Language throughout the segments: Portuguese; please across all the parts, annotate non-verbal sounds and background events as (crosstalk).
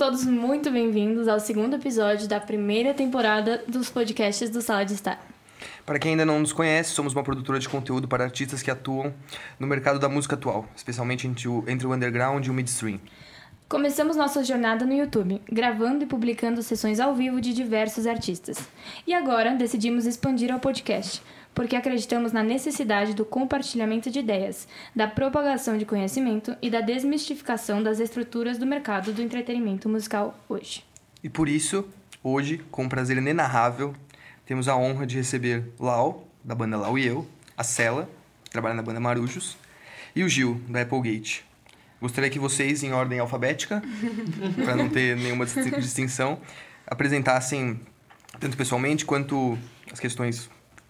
Todos muito bem-vindos ao segundo episódio da primeira temporada dos podcasts do Sala de Estar. Para quem ainda não nos conhece, somos uma produtora de conteúdo para artistas que atuam no mercado da música atual, especialmente entre o, entre o underground e o midstream. Começamos nossa jornada no YouTube, gravando e publicando sessões ao vivo de diversos artistas. E agora decidimos expandir ao podcast, porque acreditamos na necessidade do compartilhamento de ideias, da propagação de conhecimento e da desmistificação das estruturas do mercado do entretenimento musical hoje. E por isso, hoje, com um prazer inenarrável, temos a honra de receber Lau, da banda Lau e Eu, a Cela, que trabalha na banda Marujos, e o Gil, da Applegate. Gostaria que vocês, em ordem alfabética, (laughs) para não ter nenhuma distinção, apresentassem, tanto pessoalmente quanto as questões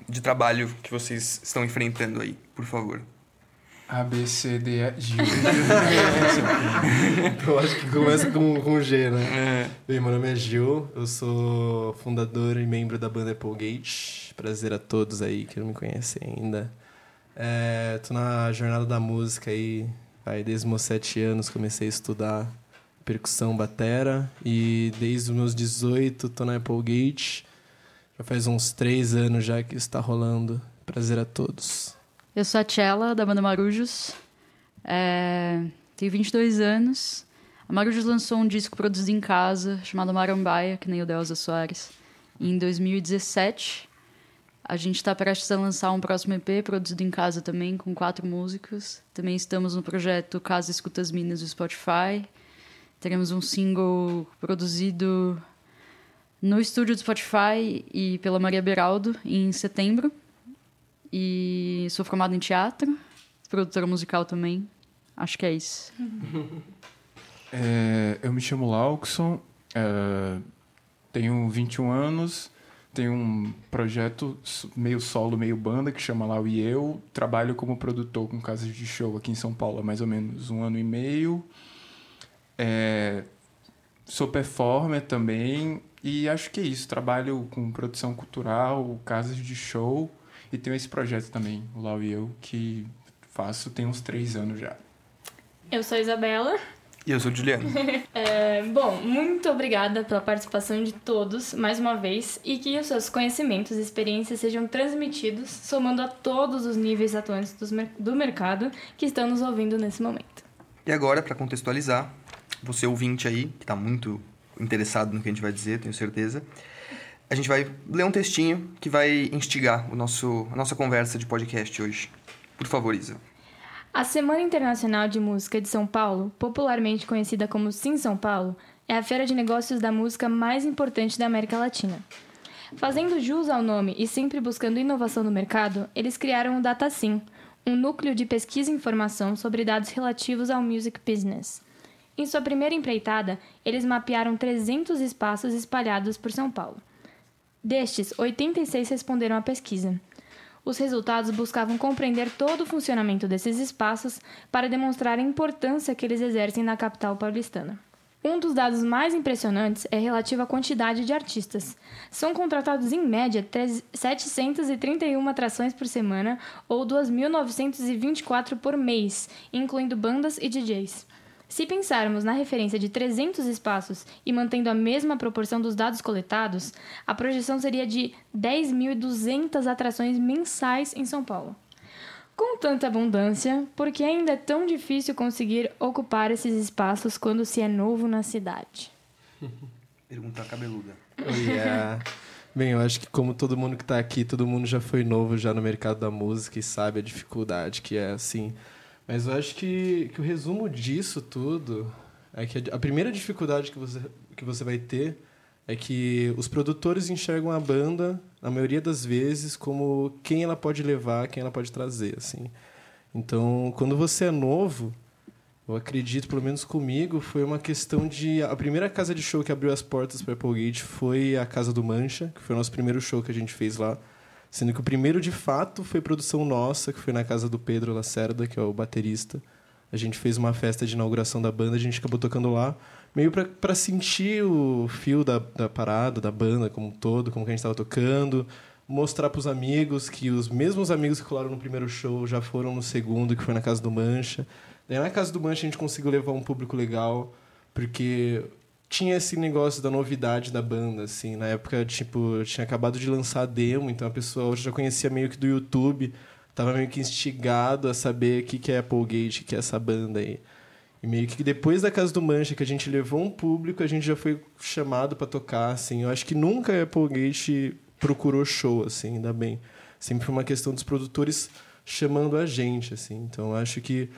de trabalho que vocês estão enfrentando aí, por favor. A, B, C, D, E, Gil. (laughs) eu acho que começa com, com G, né? É. Bem, meu nome é Gil, eu sou fundador e membro da banda Applegate. Prazer a todos aí que não me conhecem ainda. É, tô na jornada da música aí, aí desde os meus sete anos comecei a estudar percussão batera e desde os meus 18 tô na Applegate. Já faz uns três anos já que está rolando. Prazer a todos. Eu sou a Tchela, da banda Marujos. É, tenho 22 anos. A Marujos lançou um disco produzido em casa, chamado Marambaia, que nem o Delza Soares, em 2017. A gente está prestes a lançar um próximo EP, produzido em casa também, com quatro músicos. Também estamos no projeto Casa Escutas Minas do Spotify. Teremos um single produzido no estúdio do Spotify e pela Maria Beraldo em setembro. E sou formada em teatro, produtora musical também. Acho que é isso. (laughs) É, eu me chamo Laukson, é, tenho 21 anos, tenho um projeto meio solo, meio banda que chama Lau e Eu. Trabalho como produtor com casas de show aqui em São Paulo há mais ou menos um ano e meio. É, sou performer também e acho que é isso. Trabalho com produção cultural, casas de show e tenho esse projeto também, o Lau e Eu, que faço tem uns três anos já. Eu sou a Isabela. E eu sou o Juliano. (laughs) é, bom, muito obrigada pela participação de todos, mais uma vez, e que os seus conhecimentos e experiências sejam transmitidos, somando a todos os níveis atuantes do mercado que estão nos ouvindo nesse momento. E agora, para contextualizar, você ouvinte aí, que está muito interessado no que a gente vai dizer, tenho certeza, a gente vai ler um textinho que vai instigar o nosso, a nossa conversa de podcast hoje. Por favor, Isa. A Semana Internacional de Música de São Paulo, popularmente conhecida como Sim São Paulo, é a feira de negócios da música mais importante da América Latina. Fazendo jus ao nome e sempre buscando inovação no mercado, eles criaram o DataSim, um núcleo de pesquisa e informação sobre dados relativos ao music business. Em sua primeira empreitada, eles mapearam 300 espaços espalhados por São Paulo. Destes, 86 responderam à pesquisa. Os resultados buscavam compreender todo o funcionamento desses espaços para demonstrar a importância que eles exercem na capital paulistana. Um dos dados mais impressionantes é relativo à quantidade de artistas. São contratados em média 731 atrações por semana ou 2.924 por mês, incluindo bandas e DJs. Se pensarmos na referência de 300 espaços e mantendo a mesma proporção dos dados coletados, a projeção seria de 10.200 atrações mensais em São Paulo. Com tanta abundância, por que ainda é tão difícil conseguir ocupar esses espaços quando se é novo na cidade? (laughs) Pergunta cabeluda. Oh, yeah. Bem, eu acho que como todo mundo que está aqui, todo mundo já foi novo já no mercado da música e sabe a dificuldade que é, assim, mas eu acho que, que o resumo disso tudo é que a primeira dificuldade que você, que você vai ter é que os produtores enxergam a banda, na maioria das vezes, como quem ela pode levar, quem ela pode trazer, assim. Então, quando você é novo, eu acredito, pelo menos comigo, foi uma questão de... A primeira casa de show que abriu as portas para Applegate foi a Casa do Mancha, que foi o nosso primeiro show que a gente fez lá. Sendo que o primeiro, de fato, foi produção nossa, que foi na casa do Pedro Lacerda, que é o baterista. A gente fez uma festa de inauguração da banda, a gente acabou tocando lá, meio para sentir o fio da, da parada, da banda como um todo, como que a gente estava tocando, mostrar para os amigos que os mesmos amigos que colaram no primeiro show já foram no segundo, que foi na casa do Mancha. Daí na casa do Mancha a gente conseguiu levar um público legal, porque tinha esse negócio da novidade da banda, assim. Na época, tipo, eu tinha acabado de lançar a demo, então a pessoa já conhecia meio que do YouTube, tava meio que instigado a saber o que, que é Applegate, o que é essa banda aí. E meio que depois da Casa do Mancha, que a gente levou um público, a gente já foi chamado para tocar, assim. Eu acho que nunca a Applegate procurou show, assim, ainda bem. Sempre foi uma questão dos produtores chamando a gente, assim. Então, acho que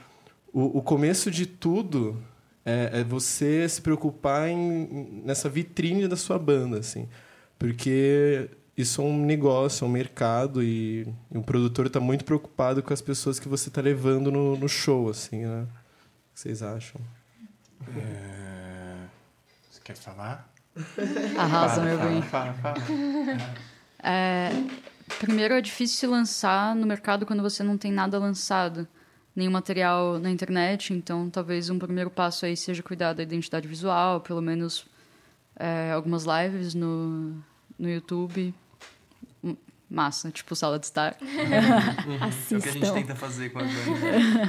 o, o começo de tudo é, é, você se preocupar em, nessa vitrine da sua banda, assim. Porque isso é um negócio, é um mercado e, e o produtor está muito preocupado com as pessoas que você está levando no, no, show, assim, né? O que vocês acham? É... Você quer falar? Arrasa, fala, meu fala, bem. Fala, fala. É, primeiro, é difícil se lançar no mercado quando você não tem nada lançado nenhum material na internet, então talvez um primeiro passo aí seja cuidar da identidade visual, pelo menos é, algumas lives no, no YouTube. Massa, tipo sala de estar. Assistam. (laughs) É o que a gente tenta fazer com a banda.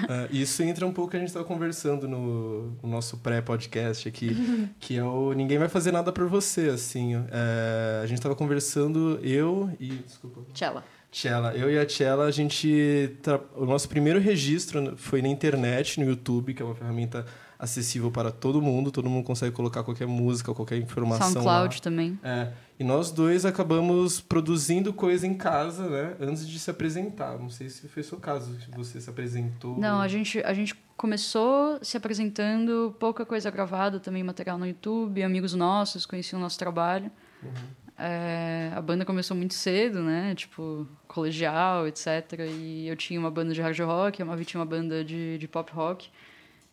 É, isso entra um pouco que a gente estava conversando no, no nosso pré-podcast aqui, que é o Ninguém Vai Fazer Nada por Você, assim. É, a gente estava conversando, eu e... Desculpa. Tchela. Tchela. Eu e a Tchela, a gente. Tra... O nosso primeiro registro foi na internet, no YouTube, que é uma ferramenta acessível para todo mundo. Todo mundo consegue colocar qualquer música, qualquer informação. SoundCloud lá. também. É. E nós dois acabamos produzindo coisa em casa, né? Antes de se apresentar. Não sei se foi seu caso, se você se apresentou. Não, a gente, a gente começou se apresentando, pouca coisa gravada, também material no YouTube, amigos nossos conheciam o nosso trabalho. Uhum. É, a banda começou muito cedo, né? Tipo, colegial, etc. E eu tinha uma banda de hard rock, a Mavi tinha uma banda de, de pop rock.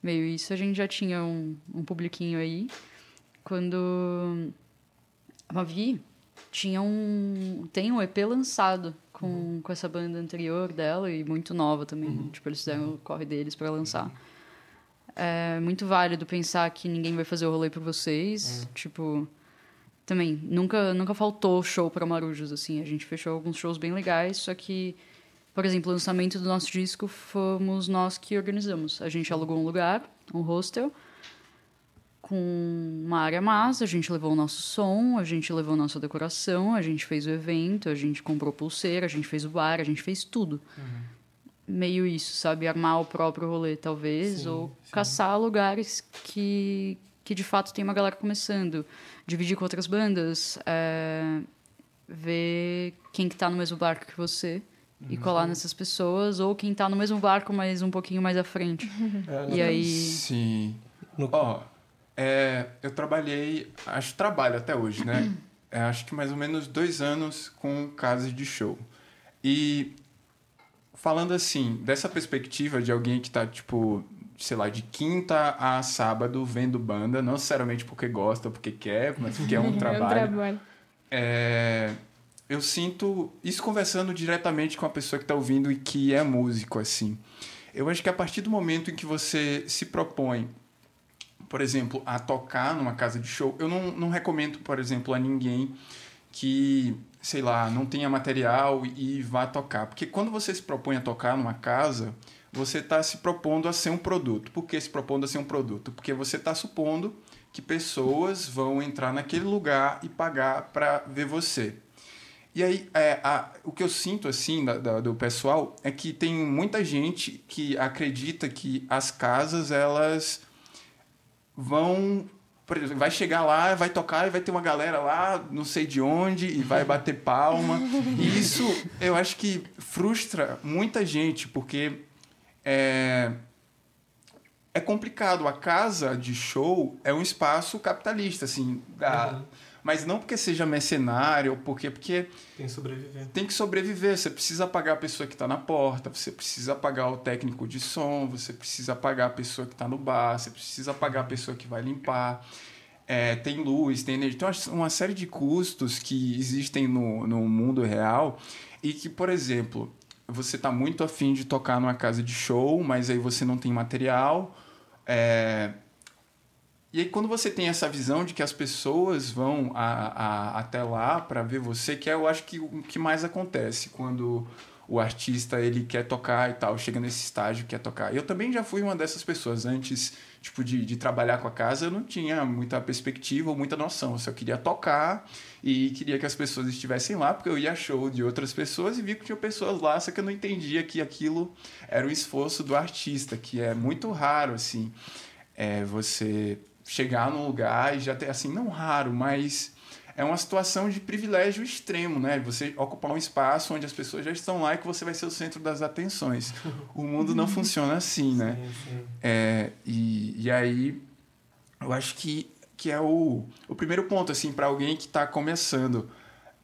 Meio isso, a gente já tinha um, um publiquinho aí. Quando a Mavi tinha um... Tem um EP lançado com, uhum. com essa banda anterior dela e muito nova também. Uhum. Tipo, eles fizeram o corre deles para lançar. É muito válido pensar que ninguém vai fazer o rolê por vocês. Uhum. Tipo também nunca nunca faltou show para Marujos assim a gente fechou alguns shows bem legais só que por exemplo o lançamento do nosso disco fomos nós que organizamos a gente alugou um lugar um hostel com uma área massa a gente levou o nosso som a gente levou a nossa decoração a gente fez o evento a gente comprou pulseira a gente fez o bar a gente fez tudo uhum. meio isso sabe armar o próprio rolê talvez sim, ou sim. caçar lugares que que de fato tem uma galera começando dividir com outras bandas, é, ver quem que tá no mesmo barco que você e uhum. colar nessas pessoas, ou quem tá no mesmo barco, mas um pouquinho mais à frente. (laughs) É, e aí... Sim. Ó, oh, é, eu trabalhei, acho que trabalho até hoje, né? (coughs) É, acho que mais ou menos dois anos com casas de show. E falando assim, dessa perspectiva de alguém que tá, tipo, sei lá, de quinta a sábado vendo banda, não necessariamente porque gosta ou porque quer, mas porque é um trabalho. (laughs) é um trabalho. É, eu sinto isso conversando diretamente com a pessoa que está ouvindo e que é músico, assim. Eu acho que a partir do momento em que você se propõe, por exemplo, a tocar numa casa de show, eu não, não recomendo, por exemplo, a ninguém que, sei lá, não tenha material e vá tocar. Porque quando você se propõe a tocar numa casa, você está se propondo a ser um produto. Por que se propondo a ser um produto? Porque você está supondo que pessoas vão entrar naquele lugar e pagar para ver você. E aí, é, a, o que eu sinto, assim, da, da, do pessoal, é que tem muita gente que acredita que as casas, elas vão... Por exemplo, vai chegar lá, vai tocar e vai ter uma galera lá, não sei de onde, e vai bater palma. (laughs) E isso, eu acho que frustra muita gente, porque é, é complicado. A casa de show é um espaço capitalista, assim. Da, uhum. Mas não porque seja mercenário, porque, porque. Tem que sobreviver. Tem que sobreviver. Você precisa pagar a pessoa que está na porta, você precisa pagar o técnico de som, você precisa pagar a pessoa que está no bar, você precisa pagar a pessoa que vai limpar. É, tem luz, tem energia. Então, uma série de custos que existem no, no mundo real e que, por exemplo, você está muito afim de tocar numa casa de show, mas aí você não tem material. É... E aí, quando você tem essa visão de que as pessoas vão a, a, até lá para ver você, que é, eu acho que o que mais acontece quando o artista ele quer tocar e tal, chega nesse estágio quer tocar. Eu também já fui uma dessas pessoas antes, tipo de, de trabalhar com a casa, eu não tinha muita perspectiva ou muita noção. Eu só queria tocar e queria que as pessoas estivessem lá, porque eu ia show de outras pessoas e vi que tinha pessoas lá, só que eu não entendia que aquilo era o esforço do artista, que é muito raro assim, é você chegar num lugar e já ter assim, não raro, mas é uma situação de privilégio extremo, né? Você ocupar um espaço onde as pessoas já estão lá e que você vai ser o centro das atenções. O mundo não (laughs) funciona assim, né? Sim, sim. É, e, e aí, eu acho que, que é o, o primeiro ponto, assim, para alguém que está começando.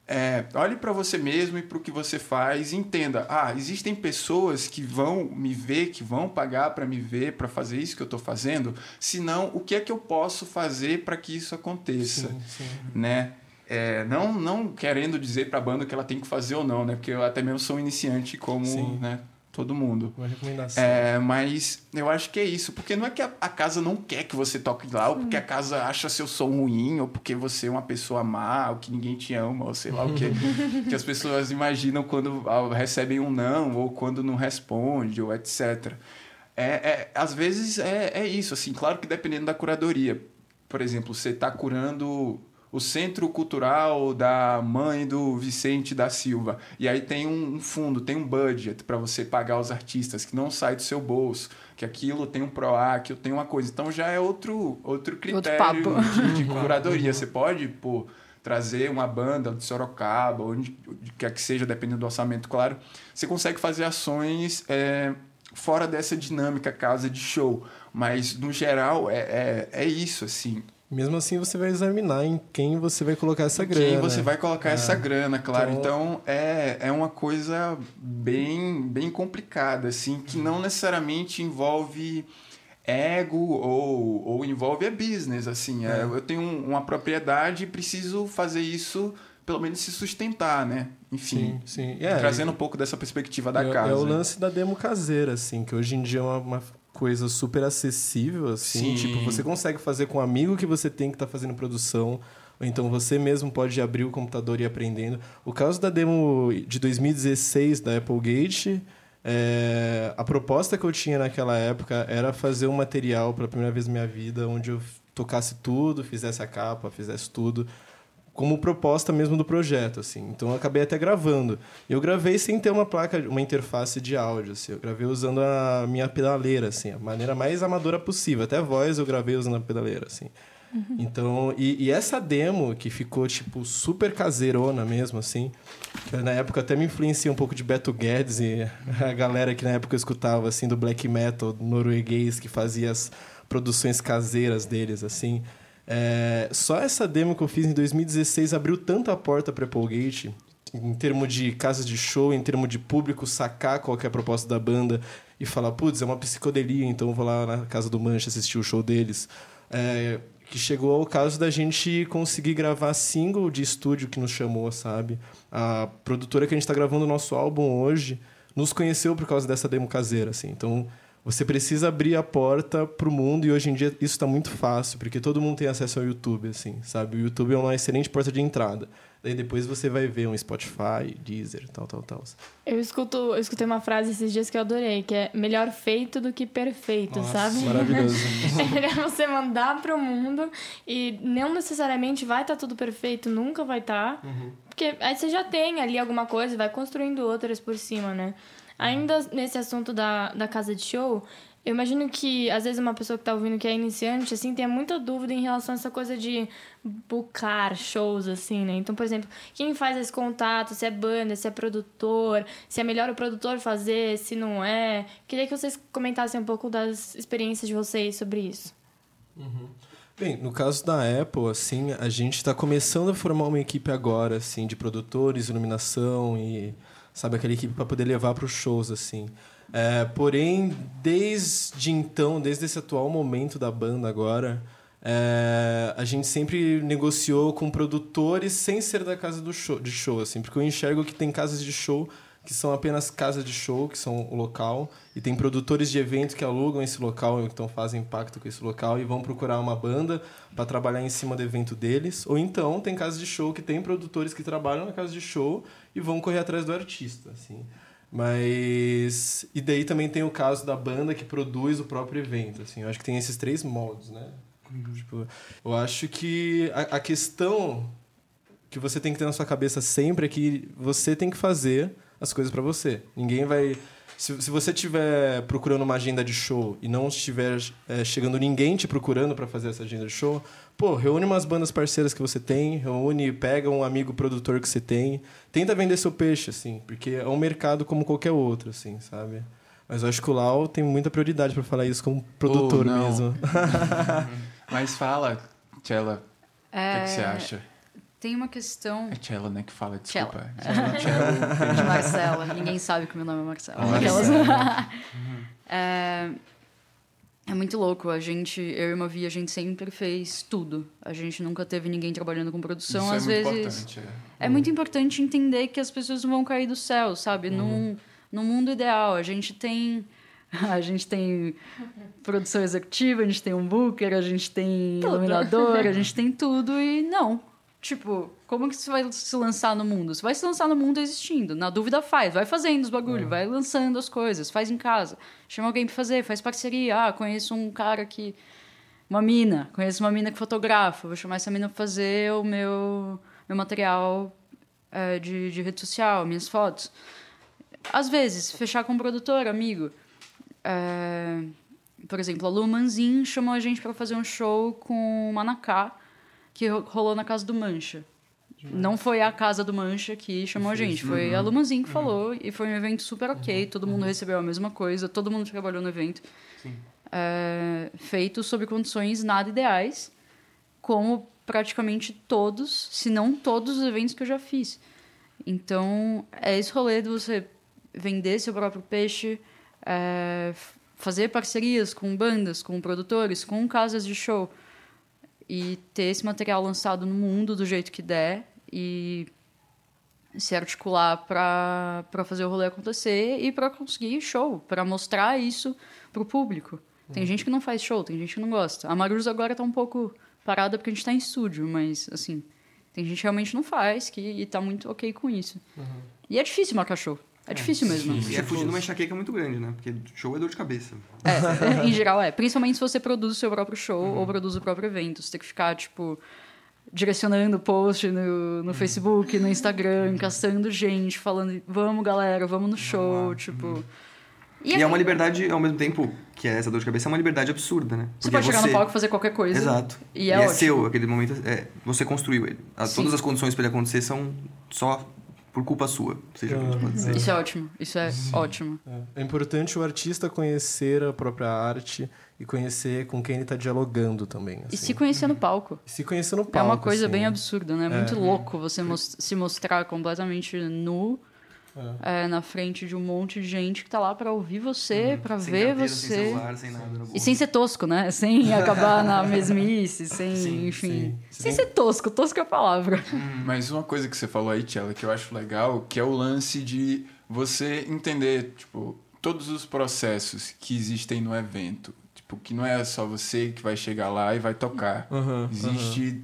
É, olhe para você mesmo e para o que você faz e entenda. Ah, existem pessoas que vão me ver, que vão pagar para me ver, para fazer isso que eu estou fazendo. Se não, o que é que eu posso fazer para que isso aconteça, Sim, sim. né? É, não, não querendo dizer para a banda que ela tem que fazer ou não, né? Porque eu até mesmo sou iniciante como Sim. né, todo mundo. Uma recomendação. É, mas eu acho que é isso. Porque não é que a, a casa não quer que você toque lá, ou porque a casa acha seu som ruim, ou porque você é uma pessoa má, ou que ninguém te ama, ou sei lá o que. (laughs) que as pessoas imaginam quando ah, recebem um não, ou quando não responde, ou etc. É, é, às vezes é, é isso, assim, claro que dependendo da curadoria. Por exemplo, você está curando o Centro Cultural da mãe do Vicente da Silva. E aí tem um fundo, tem um budget para você pagar os artistas, que não sai do seu bolso, que aquilo tem um PROAC, tem uma coisa. Então já é outro, outro critério papo. de, de (laughs) curadoria. Você pode, pô, trazer uma banda de Sorocaba, onde onde quer que seja, dependendo do orçamento, claro. Você consegue fazer ações é, fora dessa dinâmica casa de show. Mas, no geral, é, é, é isso, assim. Mesmo assim, você vai examinar em quem você vai colocar essa Em grana. Quem você vai colocar É. essa grana, claro. Então- Então, é, é uma coisa bem, bem complicada, assim, que não necessariamente envolve ego ou, ou envolve a business, assim. É, eu tenho um- uma propriedade e preciso fazer isso, pelo menos se sustentar, né? Enfim, Sim, sim. É, trazendo um pouco dessa perspectiva da é, casa. É o lance da demo caseira, assim, que hoje em dia é uma, uma coisa super acessível, assim. Sim. Tipo, você consegue fazer com um amigo que você tem que tá fazendo produção. Ou então você mesmo pode abrir o computador e ir aprendendo. O caso da demo de 2016 da Applegate, é, a proposta que eu tinha naquela época era fazer um material pela primeira vez na minha vida, onde eu tocasse tudo, fizesse a capa, fizesse tudo como proposta mesmo do projeto, assim. Então eu acabei até gravando. Eu gravei sem ter uma placa, uma interface de áudio, assim. Eu gravei usando a minha pedaleira, assim, a maneira mais amadora possível. Até voz eu gravei usando a pedaleira, assim. Então, e, e essa demo que ficou, tipo, super caseirona mesmo, assim, que na época até me influencia um pouco de Beto Guedes e a galera que na época eu escutava, assim, do black metal norueguês, que fazia as produções caseiras deles, assim. É, só essa demo que eu fiz em 2016 abriu tanta porta para Applegate, em termos de casas de show, em termos de público sacar qual é a proposta da banda e falar, putz, é uma psicodelia, então vou lá na casa do Mancha assistir o show deles. É, que chegou ao caso da gente conseguir gravar single de estúdio que nos chamou, sabe? A produtora que a gente está gravando o nosso álbum hoje nos conheceu por causa dessa demo caseira, assim. Então, você precisa abrir a porta pro mundo e hoje em dia isso está muito fácil, porque todo mundo tem acesso ao YouTube, assim, sabe? O YouTube é uma excelente porta de entrada. Daí depois você vai ver um Spotify, Deezer, tal, tal, tal. Eu escuto, eu escutei uma frase esses dias que eu adorei, que é melhor feito do que perfeito, sabe? Maravilhoso. (laughs) É melhor você mandar pro mundo e não necessariamente vai estar tudo perfeito, nunca vai estar. Porque aí você já tem ali alguma coisa vai construindo outras por cima, né? Ainda nesse assunto da, da casa de show, eu imagino que às vezes uma pessoa que tá ouvindo que é iniciante, assim, tenha muita dúvida em relação a essa coisa de boocar shows, assim, né? Então, por exemplo, quem faz esse contato, se é banda, se é produtor, se é melhor o produtor fazer, se não é. Queria que vocês comentassem um pouco das experiências de vocês sobre isso. Bem, no caso da Apple, assim, a gente está começando a formar uma equipe agora, assim, de produtores, iluminação e, sabe, aquela equipe para poder levar para os shows, assim. É, porém, desde então, desde esse atual momento da banda agora, é, a gente sempre negociou com produtores sem ser da casa do show, de show, assim, porque eu enxergo que tem casas de show que são apenas casas de show, que são o local, e tem produtores de evento que alugam esse local, então fazem pacto com esse local e vão procurar uma banda para trabalhar em cima do evento deles. Ou então tem casas de show que tem produtores que trabalham na casa de show e vão correr atrás do artista, assim. Mas. E daí também tem o caso da banda que produz o próprio evento. Assim, eu acho que tem esses três modos, né? Tipo, eu acho que a, a questão que você tem que ter na sua cabeça sempre é que você tem que fazer as coisas para você. Ninguém vai. Se, se você estiver procurando uma agenda de show e não estiver é, chegando ninguém te procurando para fazer essa agenda de show, pô, reúne umas bandas parceiras que você tem, reúne, pega um amigo produtor que você tem, tenta vender seu peixe, assim, porque é um mercado como qualquer outro, assim, sabe? Mas eu acho que o Lau tem muita prioridade para falar isso como produtor Oh, mesmo. (laughs) (laughs) Mas fala, Tchela, o que, é que você acha? Tem uma questão É Tchela, né, que fala, desculpa. Tchela, de Marcela. Ninguém sabe que meu nome é Marcela. Marcela. Aquelas- (laughs) é, é muito louco. A gente, eu e uma Mavi, a gente sempre fez tudo. A gente nunca teve ninguém trabalhando com produção. Isso Às é muito vezes. importante. é. É muito importante entender que as pessoas não vão cair do céu, sabe? Num, num mundo ideal, a gente tem. (laughs) A gente tem produção executiva, a gente tem um booker, a gente tem Tudo. iluminador, a gente tem tudo e não. Tipo, como que você vai se lançar no mundo? Você vai se lançar no mundo existindo. Na dúvida, faz. Vai fazendo os bagulho, vai lançando as coisas, faz em casa. Chama alguém pra fazer, faz parceria. Ah, conheço um cara que uma mina, conheço uma mina que fotografa, vou chamar essa mina pra fazer o meu, meu material é, de, de rede social, minhas fotos. Às vezes, fechar com um produtor, amigo. É, por exemplo, a Lu Manzin chamou a gente para fazer um show com o Manacá, que ro- rolou na casa do Mancha. Não foi a casa do Mancha que chamou a gente, foi a Lu Manzin que falou, e foi um evento super ok, todo mundo recebeu a mesma coisa, todo mundo trabalhou no evento. É, feito sob condições nada ideais, como praticamente todos, se não todos os eventos que eu já fiz. Então, é esse rolê de você vender seu próprio peixe, é, fazer parcerias com bandas, com produtores, com casas de show e ter esse material lançado no mundo do jeito que der e se articular para fazer o rolê acontecer e para conseguir show, para mostrar isso pro público. Tem gente que não faz show, tem gente que não gosta. A Marus agora tá um pouco parada porque a gente tá em estúdio, mas assim, tem gente que realmente não faz que, e tá muito ok com isso. E é difícil marcar show. É difícil mesmo. E é fugir de uma enxaqueca muito grande, né? Porque show é dor de cabeça. É, (laughs) em geral é. Principalmente se você produz o seu próprio show ou produz o próprio evento. Você tem que ficar, tipo, direcionando post no, no Facebook, no Instagram, encaçando gente, falando, vamos galera, vamos no show, tipo. E, é uma liberdade, ao mesmo tempo, que é essa dor de cabeça, é uma liberdade absurda, né? Você Porque pode chegar no palco e fazer qualquer coisa. Exato. E é ótimo. seu, aquele momento. É, você construiu ele. Sim. todas as condições para ele acontecer são só por culpa sua. Seja o que a gente pode dizer. Isso é ótimo. Isso é ótimo. É importante o artista conhecer a própria arte e conhecer com quem ele está dialogando também. E assim. se conhecer no palco. E se conhecer no palco. é uma coisa assim. bem absurda, né? Muito louco você mos- se mostrar completamente nu é, na frente de um monte de gente que tá lá pra ouvir você, pra Sem ver você. Sem celular, sem nada no E sem ser tosco, né? Sem (laughs) acabar na mesmice, sem, Sim, enfim. sim. Sem ser tosco, tosco é a palavra. Mas uma coisa que você falou aí, Tchela, que eu acho legal, que é o lance de você entender, tipo, todos os processos que existem no evento. Tipo, que não é só você que vai chegar lá e vai tocar. Aham, Existe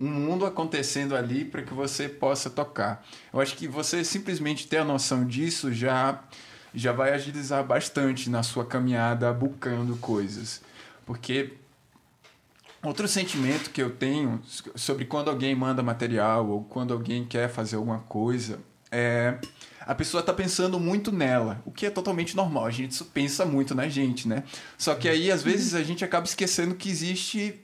um mundo acontecendo ali para que você possa tocar. Eu acho que você simplesmente ter a noção disso já já vai agilizar bastante na sua caminhada bucando coisas. Porque Outro sentimento que eu tenho sobre quando alguém manda material ou quando alguém quer fazer alguma coisa é a pessoa tá pensando muito nela, o que é totalmente normal. A gente pensa muito na gente, né? Só que aí às vezes a gente acaba esquecendo que existe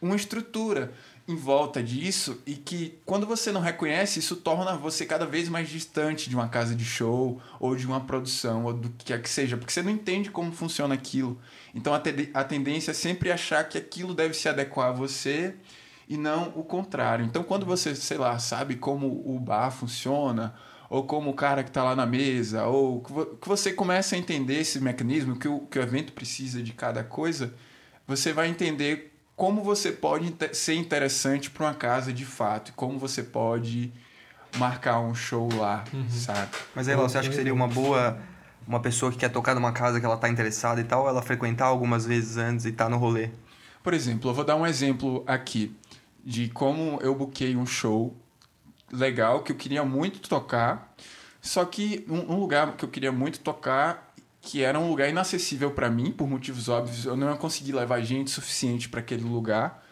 uma estrutura em volta disso e que quando você não reconhece, isso torna você cada vez mais distante de uma casa de show ou de uma produção ou do que quer que seja, porque você não entende como funciona aquilo. Então a, tende- a tendência é sempre achar que aquilo deve se adequar a você e não o contrário. Então quando você, sei lá, sabe como o bar funciona, ou como o cara que está lá na mesa, ou que você começa a entender esse mecanismo, que o, que o evento precisa de cada coisa, você vai entender como você pode ser interessante para uma casa de fato, e como você pode marcar um show lá, sabe? Mas aí, Lau, você acha que seria uma boa uma pessoa que quer tocar numa casa que ela tá interessada e tal, ela frequentar algumas vezes antes e tá no rolê? Por exemplo, eu vou dar um exemplo aqui de como eu buquei um show legal que eu queria muito tocar, Só que um, um lugar que eu queria muito tocar, que era um lugar inacessível para mim, por motivos óbvios, eu não ia conseguir levar gente suficiente para aquele lugar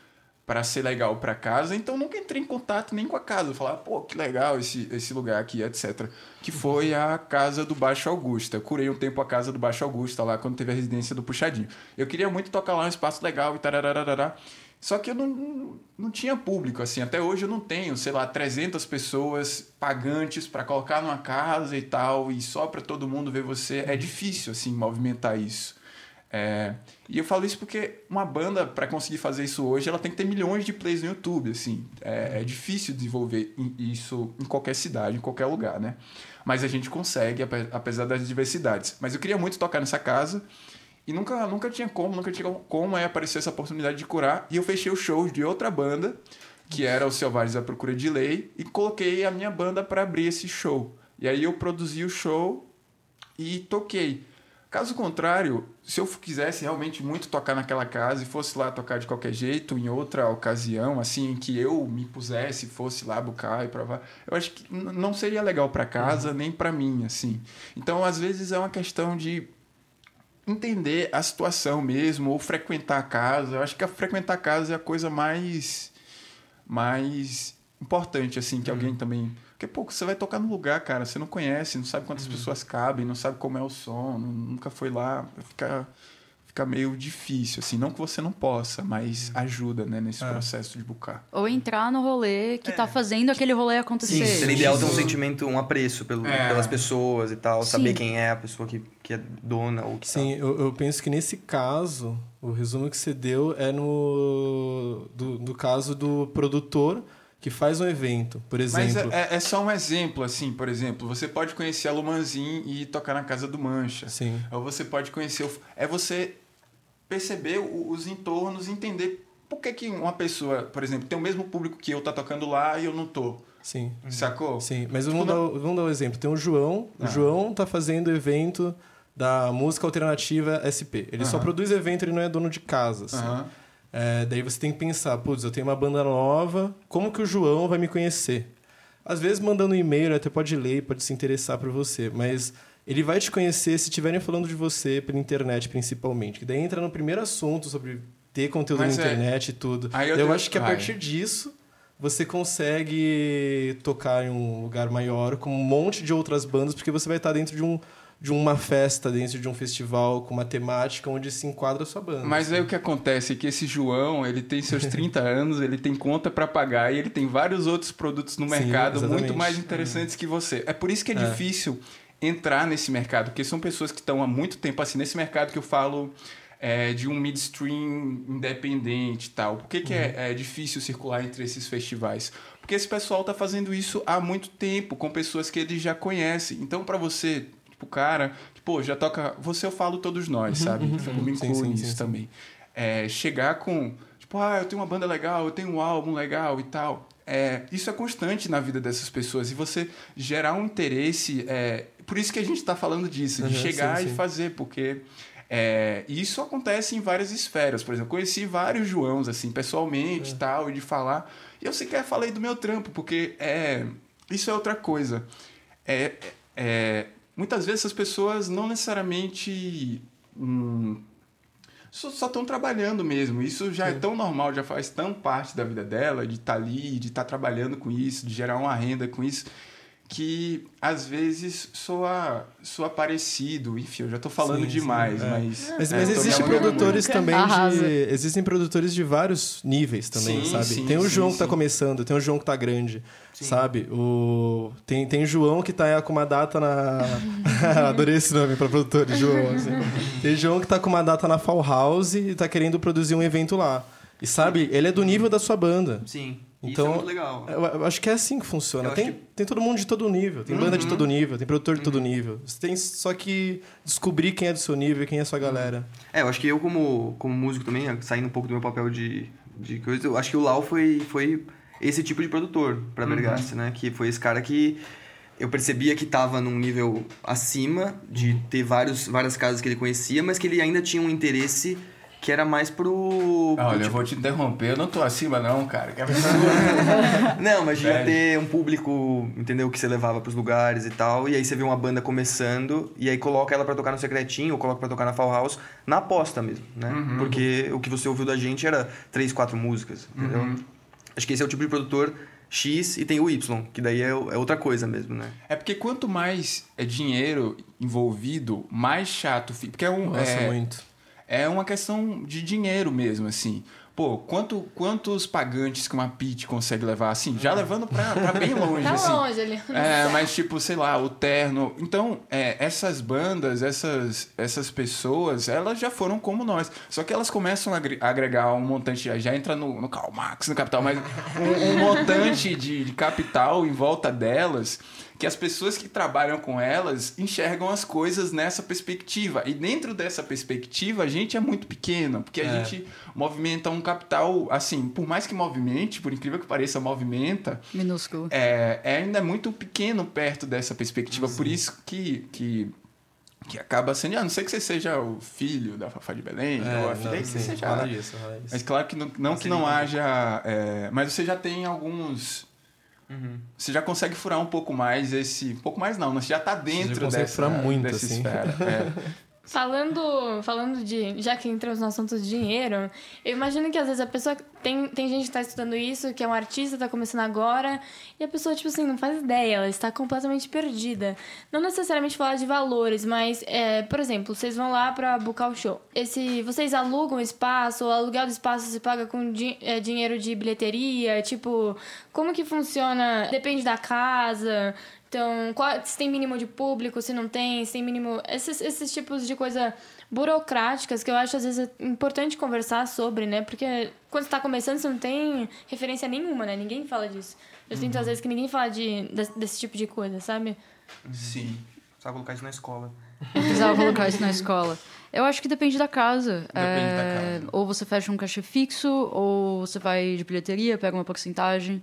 para ser legal para casa, então nunca entrei em contato nem com a casa. Falar, pô, que legal esse, esse lugar aqui, etc. Que foi a casa do Baixo Augusta. Eu curei um tempo a casa do Baixo Augusta lá quando teve a residência do Puxadinho. Eu queria muito tocar lá um espaço legal e tarararará. Só que eu não, não tinha público, assim. Até hoje eu não tenho, sei lá, 300 pessoas pagantes para colocar numa casa e tal, e só para todo mundo ver você. É difícil, assim, movimentar isso. É, e eu falo isso porque uma banda, para conseguir fazer isso hoje, ela tem que ter milhões de plays no YouTube, assim. É, é, difícil desenvolver isso em qualquer cidade, em qualquer lugar, né? Mas a gente consegue, apesar das diversidades. Mas eu queria muito tocar nessa casa e nunca, nunca tinha como, nunca tinha como aí aparecer essa oportunidade de curar. E eu fechei os shows de outra banda, que era o Selvagens à Procura de Lei, e coloquei a minha banda para abrir esse show. E aí eu produzi o show e toquei. Caso contrário, se eu quisesse realmente muito tocar naquela casa e fosse lá tocar de qualquer jeito, em outra ocasião, assim, em que eu me pusesse, fosse lá bucar e provar, eu acho que não seria legal para casa uhum. nem para mim, assim. Então, às vezes é uma questão de entender a situação mesmo ou frequentar a casa. Eu acho que frequentar a casa é a coisa mais mais importante assim que uhum. alguém também porque, pô, você vai tocar no lugar, cara, você não conhece, não sabe quantas uhum. pessoas cabem, não sabe como é o som, nunca foi lá, fica, fica meio difícil, assim. Não que você não possa, mas uhum. ajuda, né, nesse é. processo de buscar. Ou entrar no rolê que tá é. tá fazendo aquele rolê acontecer. Sim, seria ideal ter um sentimento, um apreço pelo, é. pelas pessoas e tal, Sim. saber quem é a pessoa que, que é dona ou que Sim, tá. eu, eu penso que nesse caso, o resumo que você deu é no do, do caso do produtor que faz um evento, por exemplo. Mas é, é, só um exemplo, assim, por exemplo, você pode conhecer a Lumanzin e tocar na casa do Mancha. Sim. Ou você pode conhecer o... É você perceber os entornos, entender por que, que uma pessoa, por exemplo, tem o mesmo público que eu tá tocando lá e eu não tô. Sim. Sacou? Sim, mas vamos, tipo, dar, vamos dar um exemplo. Tem o João, ah. o João tá fazendo evento da música alternativa SP. Ele só produz evento, ele não é dono de casa, assim. É, daí você tem que pensar, putz, eu tenho uma banda nova, como que o João vai me conhecer? Às vezes mandando um e-mail, até pode ler, pode se interessar por você, mas ele vai te conhecer se estiverem falando de você pela internet, principalmente. Que daí entra no primeiro assunto sobre ter conteúdo mas na é... internet e tudo. Aí eu, eu acho que a partir disso você consegue tocar em um lugar maior com um monte de outras bandas, porque você vai estar dentro de um de uma festa dentro de um festival com uma temática onde se enquadra a sua banda. Mas assim. aí o que acontece é que esse João, ele tem seus (laughs) 30 anos, ele tem conta para pagar e ele tem vários outros produtos no mercado Sim, muito mais interessantes é. que você. É por isso que é, é, difícil entrar nesse mercado, porque são pessoas que estão há muito tempo assim nesse mercado que eu falo é, de um midstream independente e tal. Por que, que é, uhum. é, é difícil circular entre esses festivais? Porque esse pessoal está fazendo isso há muito tempo, com pessoas que eles já conhecem. Então, para você pro cara, que, pô, já toca. Você eu falo todos nós, uhum, sabe? Uhum, eu me incluo nisso sim, também. É, chegar com, tipo, ah, eu tenho uma banda legal, eu tenho um álbum legal e tal. É, isso é constante na vida dessas pessoas. E você gerar um interesse. É, por isso que a gente está falando disso, de uhum, chegar sim, sim. e fazer, porque. É, isso acontece em várias esferas. Por exemplo, conheci vários Joãos, assim, pessoalmente e é. tal, e de falar. E eu sequer falei do meu trampo, porque é, isso é outra coisa. É, é, muitas vezes as pessoas não necessariamente hum, só estão trabalhando mesmo. Isso já é é tão normal, já faz tão parte da vida dela, de estar tá ali, de estar tá trabalhando com isso, de gerar uma renda com isso, que às vezes soa, soa parecido. Enfim, eu já estou falando sim, demais, sim, é. mas. Mas, é, mas existem produtores também de. Existem produtores de vários níveis também, sim, sabe? tem o João que está começando, tem o João que está grande. Sabe? O... Tem, tem João que tá com uma data na. (laughs) Adorei esse nome para produtor, João. Assim. Tem João que tá com uma data na Fall House e tá querendo produzir um evento lá. E sabe, ele é do nível da sua banda. Sim. Então, Isso é muito legal. Eu, eu acho que é assim que funciona. Tem, que... tem todo mundo de todo nível. Tem uhum. banda de todo nível, tem produtor de uhum. todo nível. Você tem só que descobrir quem é do seu nível e quem é a sua galera. É, eu acho que eu, como, como músico também, saindo um pouco do meu papel de, de coisa, eu acho que o Lau foi, foi esse tipo de produtor para Bergasse, uhum. né? Que foi esse cara que eu percebia que estava num nível acima de ter vários, várias casas que ele conhecia, mas que ele ainda tinha um interesse que era mais pro. pro Olha, eu tipo- vou te interromper, eu não tô acima não, cara. Que a pessoa- Não, mas devia Velho. ter um público, entendeu? Que você levava pros lugares e tal. E aí você vê uma banda começando e aí coloca ela pra tocar no secretinho ou coloca pra tocar na Fall House na aposta mesmo, né? Uhum. Porque o que você ouviu da gente era três, quatro músicas, entendeu? Uhum. Acho que esse é o tipo de produtor X e tem o Y, que daí é, é outra coisa mesmo, né? É porque quanto mais é dinheiro envolvido, mais chato fica. Porque é um. Nossa, é, muito. É uma questão de dinheiro mesmo, assim. Pô, quanto, quantos pagantes que uma Pit consegue levar, assim? Já levando pra, pra bem (laughs) longe, Tá assim. longe ali. É, mas tipo, sei lá, o terno. Então, é, essas bandas, essas, essas pessoas, elas já foram como nós. Só que elas começam a agre- a agregar um montante, já, já entra no, no Karl Marx, no capital, mas um, um montante de, de capital em volta delas, que as pessoas que trabalham com elas enxergam as coisas nessa perspectiva. E dentro dessa perspectiva, a gente é muito pequeno, porque a É. gente movimenta um capital, assim, por mais que movimente, por incrível que pareça, movimenta, Minúsculo. é, é ainda muito pequeno perto dessa perspectiva, por isso que, que, que acaba sendo. A não ser que você seja o filho da Fafá de Belém, ou a filha não, que você sim, seja. rola isso, rola isso. Mas claro que não, não que não haja. é, mas você já tem alguns. Você já consegue furar um pouco mais esse. Um pouco mais não, você já tá dentro consegue dessa, furar muito, dessa assim. esfera. é. (laughs) Falando, falando de. Já que entramos no assunto de dinheiro, eu imagino que às vezes a pessoa. Tem, tem gente que tá estudando isso, que é um artista, tá começando agora, e a pessoa, tipo assim, não faz ideia, ela está completamente perdida. Não necessariamente falar de valores, mas, é, por exemplo, vocês vão lá pra buscar o show. Esse, vocês alugam espaço, ou aluguel do espaço se paga com di- é, dinheiro de bilheteria? Tipo, como que funciona? Depende da casa. Então, qual- se tem mínimo de público, se não tem, se tem mínimo. Esses, esses tipos de coisa burocráticas que eu acho às vezes é importante conversar sobre, né? Porque quando você tá começando, você não tem referência nenhuma, né? Ninguém fala disso. Eu sinto às vezes que ninguém fala de, desse, desse tipo de coisa, sabe? Sim. Precisava colocar isso na escola. Precisava colocar isso na escola. Eu acho que depende da casa. Depende da É, casa. Ou você fecha um cachê fixo, ou você vai de bilheteria, pega uma porcentagem.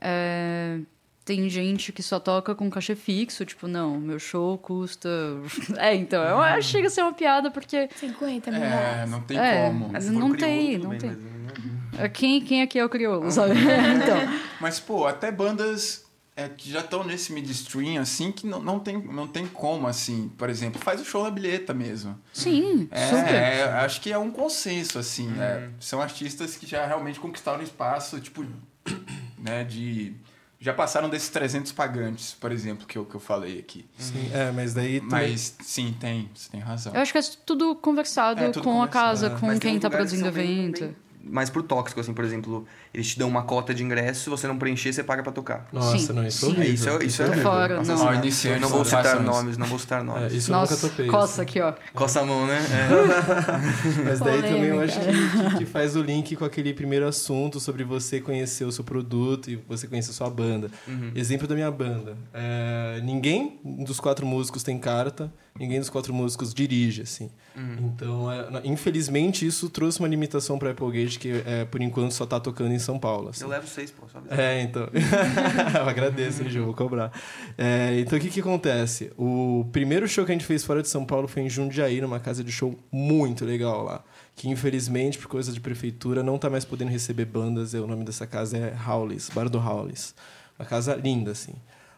É, tem gente que só toca com cachê fixo, tipo, não, meu show custa. (laughs) É, então, eu que chega a ser uma piada, porque 50 mil É, não tem É. como. Mas não crioulo, tem, não bem, tem. mas, né? é, quem, quem aqui é o crioulo, sabe? (laughs) então, Mas, pô, até bandas é, que já estão nesse midstream, assim, que não, não, tem, não tem como, assim. Por exemplo, faz o show na bilheta mesmo. sim, É, super. é, acho que é um consenso, assim. né? São artistas que já realmente conquistaram espaço, tipo, (coughs) né, de... Já passaram desses 300 pagantes, por exemplo, que eu, que eu falei aqui. Sim, é, mas daí também- Mas, sim, tem, você tem razão. Eu acho que é tudo conversado É, tudo com a conversado, casa, é. com Mas quem tá que produzindo o são bem- evento. bem mais pro tóxico, assim, por exemplo, eles te dão uma cota de ingresso, se você não preencher, você paga pra tocar. Nossa, Sim, não, isso é horrível. Isso é- isso é- horrível. Fora, Nossa, não. Não vou citar nomes, não vou citar É, nomes. isso eu nunca Nossa, topei. coça aqui, ó. Coça a mão, né? (laughs) Mas daí também eu Polêmica. acho que, que- que faz o link com aquele primeiro assunto sobre você conhecer o seu produto e você conhecer a sua banda. Exemplo da minha banda. É, ninguém dos quatro músicos tem carta, ninguém dos quatro músicos dirige, assim. Então, é, infelizmente, isso trouxe uma limitação para Applegate que, é, por enquanto, só tá tocando em São Paulo. assim. Eu levo seis, pô, sabe? É, então. (laughs) eu agradeço, Ju, vou cobrar. É, então, o que que acontece? O primeiro show que a gente fez fora de São Paulo foi em Jundiaí, numa casa de show muito legal lá. Que, infelizmente, por coisa de prefeitura, não tá mais podendo receber bandas. E o nome dessa casa é Howlis, Bar do Howlis. Uma casa linda, assim.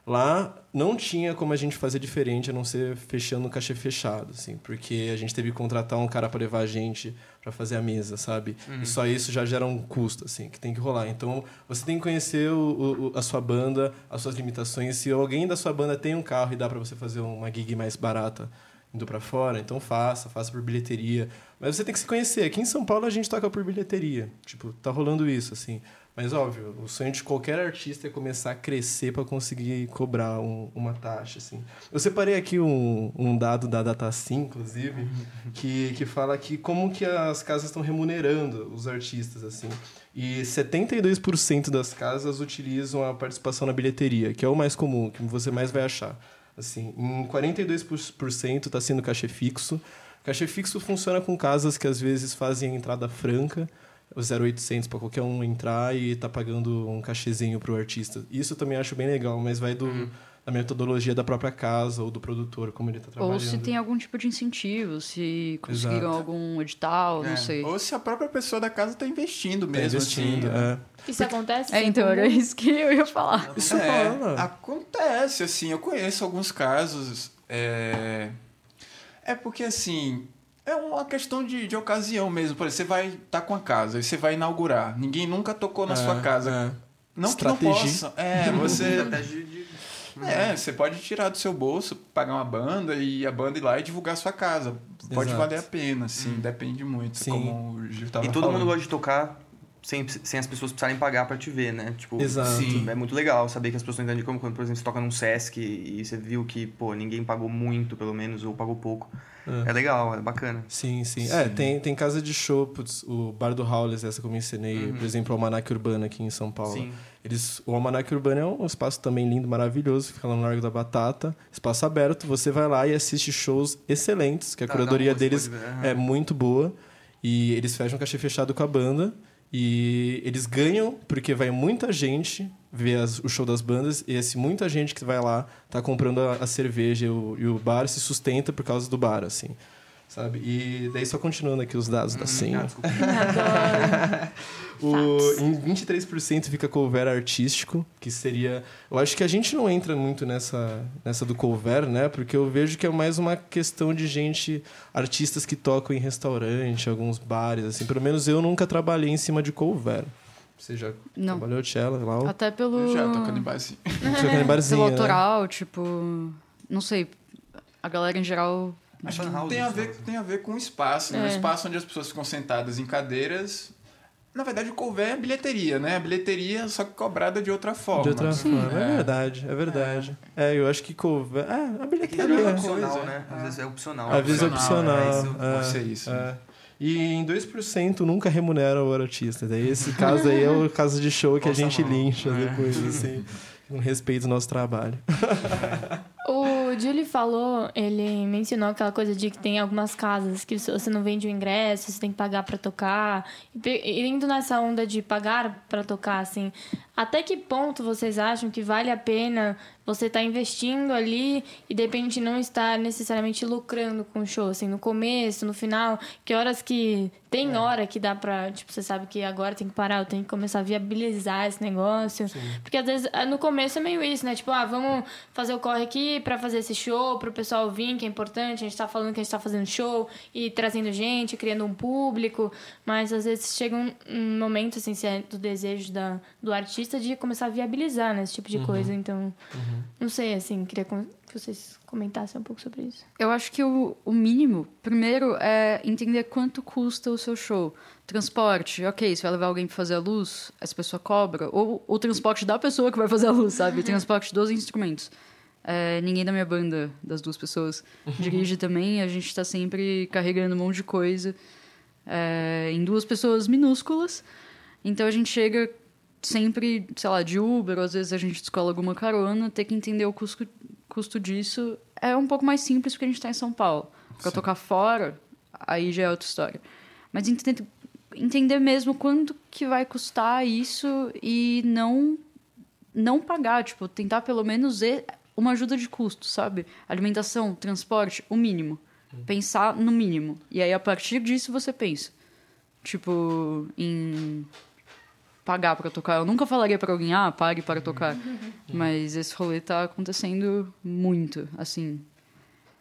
Lá não tinha como a gente fazer diferente a não ser fechando o cachê fechado, assim, porque a gente teve que contratar um cara para levar a gente para fazer a mesa, sabe? E só isso já gera um custo, assim, que tem que rolar. Então, você tem que conhecer o, o- a sua banda, as suas limitações. Se alguém da sua banda tem um carro e dá para você fazer uma gig mais barata indo para fora, então faça, faça por bilheteria. Mas você tem que se conhecer. Aqui em São Paulo a gente toca por bilheteria. Tipo, tá rolando isso, assim. Mas, óbvio, o sonho de qualquer artista é começar a crescer para conseguir cobrar um- uma taxa, assim. Eu separei aqui um, um dado da Datacim, inclusive, (laughs) que, que fala que como que as casas estão remunerando os artistas, assim. E 72% das casas utilizam a participação na bilheteria, que é o mais comum, que você mais vai achar. Assim, em 42% está sendo cachê fixo. Cachê fixo funciona com casas que às vezes fazem a entrada franca, o 0800 para qualquer um entrar e tá pagando um cachezinho pro artista. Isso eu também acho bem legal, mas vai do, da metodologia da própria casa ou do produtor, como ele está trabalhando. Ou se tem algum tipo de incentivo, se conseguiram Exato. algum edital, É. não sei. Ou se a própria pessoa da casa tá investindo Tá mesmo, investindo, assim. é. Isso acontece? É, então era isso que eu ia falar. Isso é, acontece, assim, eu conheço alguns casos. É, é porque, assim, é uma questão de, de ocasião mesmo. Por exemplo, você vai estar com a casa e você vai inaugurar. Ninguém nunca tocou na É, sua casa. é. Não que não Estratégia. possa. É, você. (laughs) Estratégia de... É, você pode tirar do seu bolso, pagar uma banda e a banda ir lá e divulgar a sua casa. Pode Exato. valer a pena, assim, depende muito, Sim. como o Gil tava E todo falando. mundo gosta de tocar sem, sem as pessoas precisarem pagar pra te ver, né? Tipo, Exato. sim, é muito legal saber que as pessoas entendem como quando, por exemplo, você toca num Sesc e você viu que, pô, ninguém pagou muito, pelo menos, ou pagou pouco. É, legal, é bacana. Sim, sim. É, tem, tem casa de show, putz, o Bar do Howlers, essa que eu mencionei, por exemplo, o Almanac Urbano aqui em São Paulo. Sim. Eles, o Almanac Urbano é um espaço também lindo, maravilhoso, fica lá no Largo da Batata, espaço aberto, você vai lá e assiste shows excelentes, que a Tá, curadoria deles é muito boa, e eles fecham cachê fechado com a banda, e eles ganham porque vai muita gente ver as- o show das bandas, e esse muita gente que vai lá tá comprando a, a cerveja e o, e o bar se sustenta por causa do bar, assim. Sabe? E daí só continuando aqui os dados da Ah, senha. Adoro. (laughs) O, em 23% fica cover artístico, que seria. Eu acho que a gente não entra muito nessa, nessa do cover, né? Porque eu vejo que é mais uma questão de gente, artistas que tocam em restaurante, alguns bares, assim. Pelo menos eu nunca trabalhei em cima de cover. Você já Não. trabalhou cello lá? Até pelo. Eu já tocando em base. (laughs) Tocando em barzinho, Pelo né? autoral, tipo. Não sei. A galera em geral. Acho Fan que house, tem a, ver, house. tem a ver com o espaço, né? O É. espaço onde as pessoas ficam sentadas em cadeiras. Na verdade, o cover é bilheteria, né? A bilheteria, só que cobrada de outra forma. De outra forma. É. É. verdade, é verdade. É, eu acho que cover. É, a É bilheteria. é é. opcional, coisa, né? Às é. vezes é opcional. Às vezes é opcional, é isso. é. Pode ser isso. É. E em 2% nunca remunera o artista. Daí esse caso aí é o caso de show que a Nossa, gente mano. lincha É. depois, assim. Com respeito ao nosso trabalho. (laughs) O Julie falou, ele mencionou aquela coisa de que tem algumas casas que você não vende o ingresso, você tem que pagar pra tocar. E indo nessa onda de pagar pra tocar, assim, até que ponto vocês acham que vale a pena você estar investindo ali e de repente não estar necessariamente lucrando com o show, assim, no começo, no final, que horas que tem hora que dá pra, tipo, você sabe que agora tem que parar, eu tenho que começar a viabilizar esse negócio. Porque às vezes no começo é meio isso, né? Tipo, ah, vamos fazer o corre aqui pra fazer esse show, pro pessoal vir, que é importante, a gente tá falando que a gente tá fazendo show e trazendo gente, criando um público, mas às vezes chega um, um momento, assim, se é do desejo da, do artista de começar a viabilizar, né, esse tipo de coisa, então, não sei, assim, queria que vocês comentassem um pouco sobre isso. Eu acho que o, o mínimo, primeiro, é entender quanto custa o seu show. Transporte, ok, você vai levar alguém pra fazer a luz, essa pessoa cobra. Ou o transporte da pessoa que vai fazer a luz, sabe? (laughs) Transporte dos instrumentos. É, ninguém da minha banda, das duas pessoas, dirige também. A gente tá sempre carregando um monte de coisa é, em duas pessoas minúsculas. Então a gente chega sempre, sei lá, de Uber, ou às vezes a gente escola alguma carona, ter que entender o custo, custo disso é um pouco mais simples porque a gente está em São Paulo. Para tocar fora, aí já é outra história. Mas entender, entender mesmo quanto que vai custar isso e não não pagar, tipo, tentar pelo menos uma ajuda de custo, sabe? Alimentação, transporte, o mínimo. Pensar no mínimo. E aí, a partir disso, você pensa. Tipo, em pagar para tocar. Eu nunca falaria para alguém, ah, pague para tocar. (laughs) Mas esse rolê tá acontecendo muito, assim.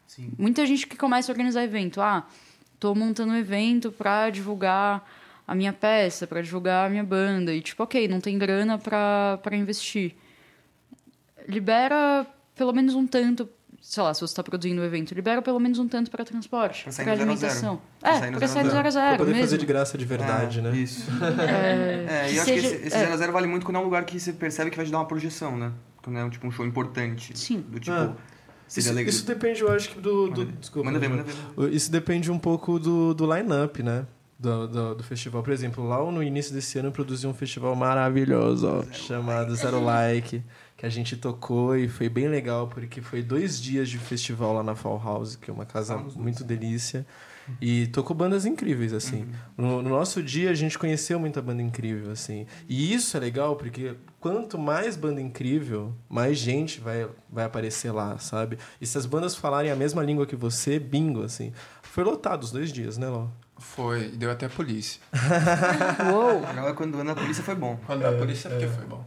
Sim. Muita gente que começa a organizar evento. Ah, tô montando um evento para divulgar a minha peça, para divulgar a minha banda. E tipo, ok, não tem grana para investir. Libera pelo menos um tanto, sei lá, se você está produzindo um evento, libera pelo menos um tanto para transporte, para zero a zero. alimentação. Sair É, para zero a sair no zero. zero a Pra zero poder fazer mesmo. de graça de verdade, É, né? Isso. É, É, e eu acho seja- que esse, esse é. 0 a 0 vale muito quando é um lugar que você percebe que vai te dar uma projeção, né? Quando é um, tipo, um show importante. Sim. Do tipo. Ah. seria Isso, legal. isso depende, eu acho que do. do desculpa. Manda ver, manda ver. Isso depende um pouco do, do line-up, né? Do, do, do festival. Por exemplo, lá no início desse ano eu produzi um festival maravilhoso ó, chamado Zero Like, que a gente tocou e foi bem legal, porque foi dois dias de festival lá na Fall House, que é uma casa muito delícia. E tocou bandas incríveis, assim. No, no nosso dia, a gente conheceu muita banda incrível, assim. E isso é legal, porque quanto mais banda incrível, mais gente vai, vai aparecer lá, sabe? E se as bandas falarem a mesma língua que você, bingo, assim. Foi lotado os dois dias, né, Ló? Foi, e deu até a polícia. (laughs) Uou! Agora, quando anda a polícia, foi bom. Quando a polícia, porque foi bom.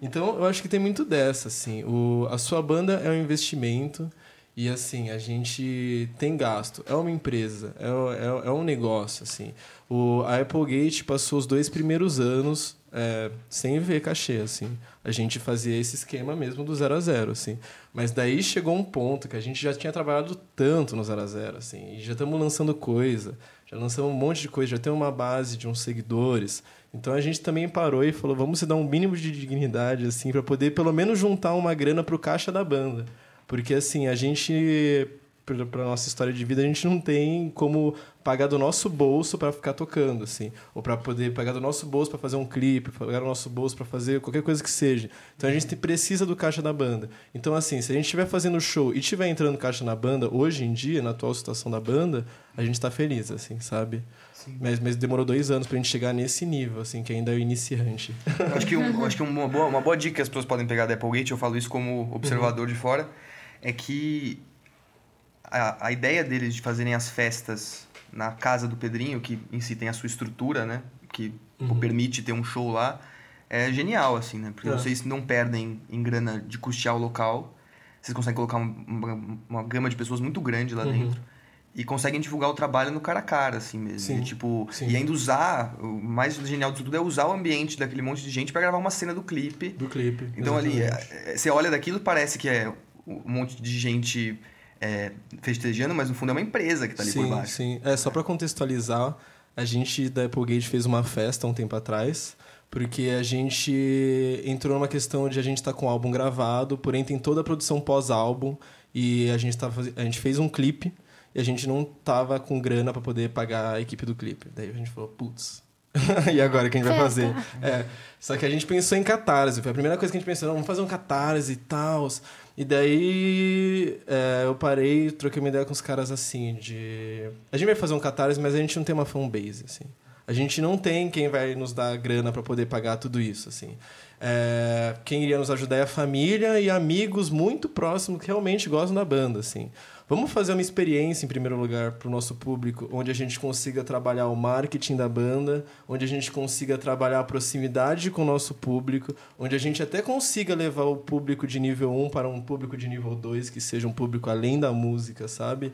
Então, eu acho que tem muito dessa, assim. O, a sua banda é um investimento e, assim, a gente tem gasto. É uma empresa, é, é, é um negócio, assim. O, a Applegate passou os dois primeiros anos é, sem ver cachê, assim. A gente fazia esse esquema mesmo do zero a zero, assim. Mas daí chegou um ponto que a gente já tinha trabalhado tanto no zero a zero, assim. E já estamos lançando coisa, já lançamos um monte de coisa, já tem uma base de uns seguidores. Então a gente também parou e falou, vamos se dar um mínimo de dignidade, assim, para poder pelo menos juntar uma grana pro caixa da banda. Porque, assim, a gente, para nossa história de vida, a gente não tem como pagar do nosso bolso para ficar tocando, assim. Ou para poder pagar do nosso bolso para fazer um clipe, pagar do nosso bolso para fazer qualquer coisa que seja. Então a gente precisa do caixa da banda. Então, assim, se a gente estiver fazendo show e estiver entrando caixa na banda, hoje em dia, na atual situação da banda, a gente tá feliz, assim, sabe? Mas, mas demorou dois anos pra gente chegar nesse nível, assim, que ainda é o iniciante. Acho que, um, acho que uma, boa, uma boa dica que as pessoas podem pegar da Applegate, eu falo isso como observador de fora, é que a, a ideia deles de fazerem as festas na casa do Pedrinho, que em si tem a sua estrutura, né? Que pô, permite ter um show lá, é genial, assim, né? Porque É. vocês não perdem em grana de custear o local, vocês conseguem colocar uma, uma, gama de pessoas muito grande lá Uhum. dentro. E conseguem divulgar o trabalho no cara a cara, assim mesmo. Sim, E, tipo, sim. e ainda usar, o mais genial disso tudo é usar o ambiente daquele monte de gente pra gravar uma cena do clipe. Do clipe. Então ali, exatamente. é, é, você olha daquilo parece que é um monte de gente é, festejando, mas no fundo é uma empresa que tá ali sim, por baixo. Sim, é só para contextualizar, a gente da Applegate fez uma festa um tempo atrás, porque a gente entrou numa questão de a gente estar com o álbum gravado, porém tem toda a produção pós-álbum e a gente tava a gente fez um clipe e a gente não tava com grana para poder pagar a equipe do clipe. Daí a gente falou, putz, e agora o que a gente vai fazer? É, só que a gente pensou em catarse. Foi a primeira coisa que a gente pensou, não, vamos fazer um catarse e tal. E daí é, eu parei, troquei uma ideia com os caras assim, de. A gente vai fazer um catarse, mas a gente não tem uma fanbase, assim. A gente não tem quem vai nos dar grana para poder pagar tudo isso, assim. É, quem iria nos ajudar é a família e amigos muito próximos que realmente gostam da banda, assim. Vamos fazer uma experiência, em primeiro lugar, para o nosso público, onde a gente consiga trabalhar o marketing da banda, onde a gente consiga trabalhar a proximidade com o nosso público, onde a gente até consiga levar o público de nível 1 para um público de nível 2, que seja um público além da música, sabe?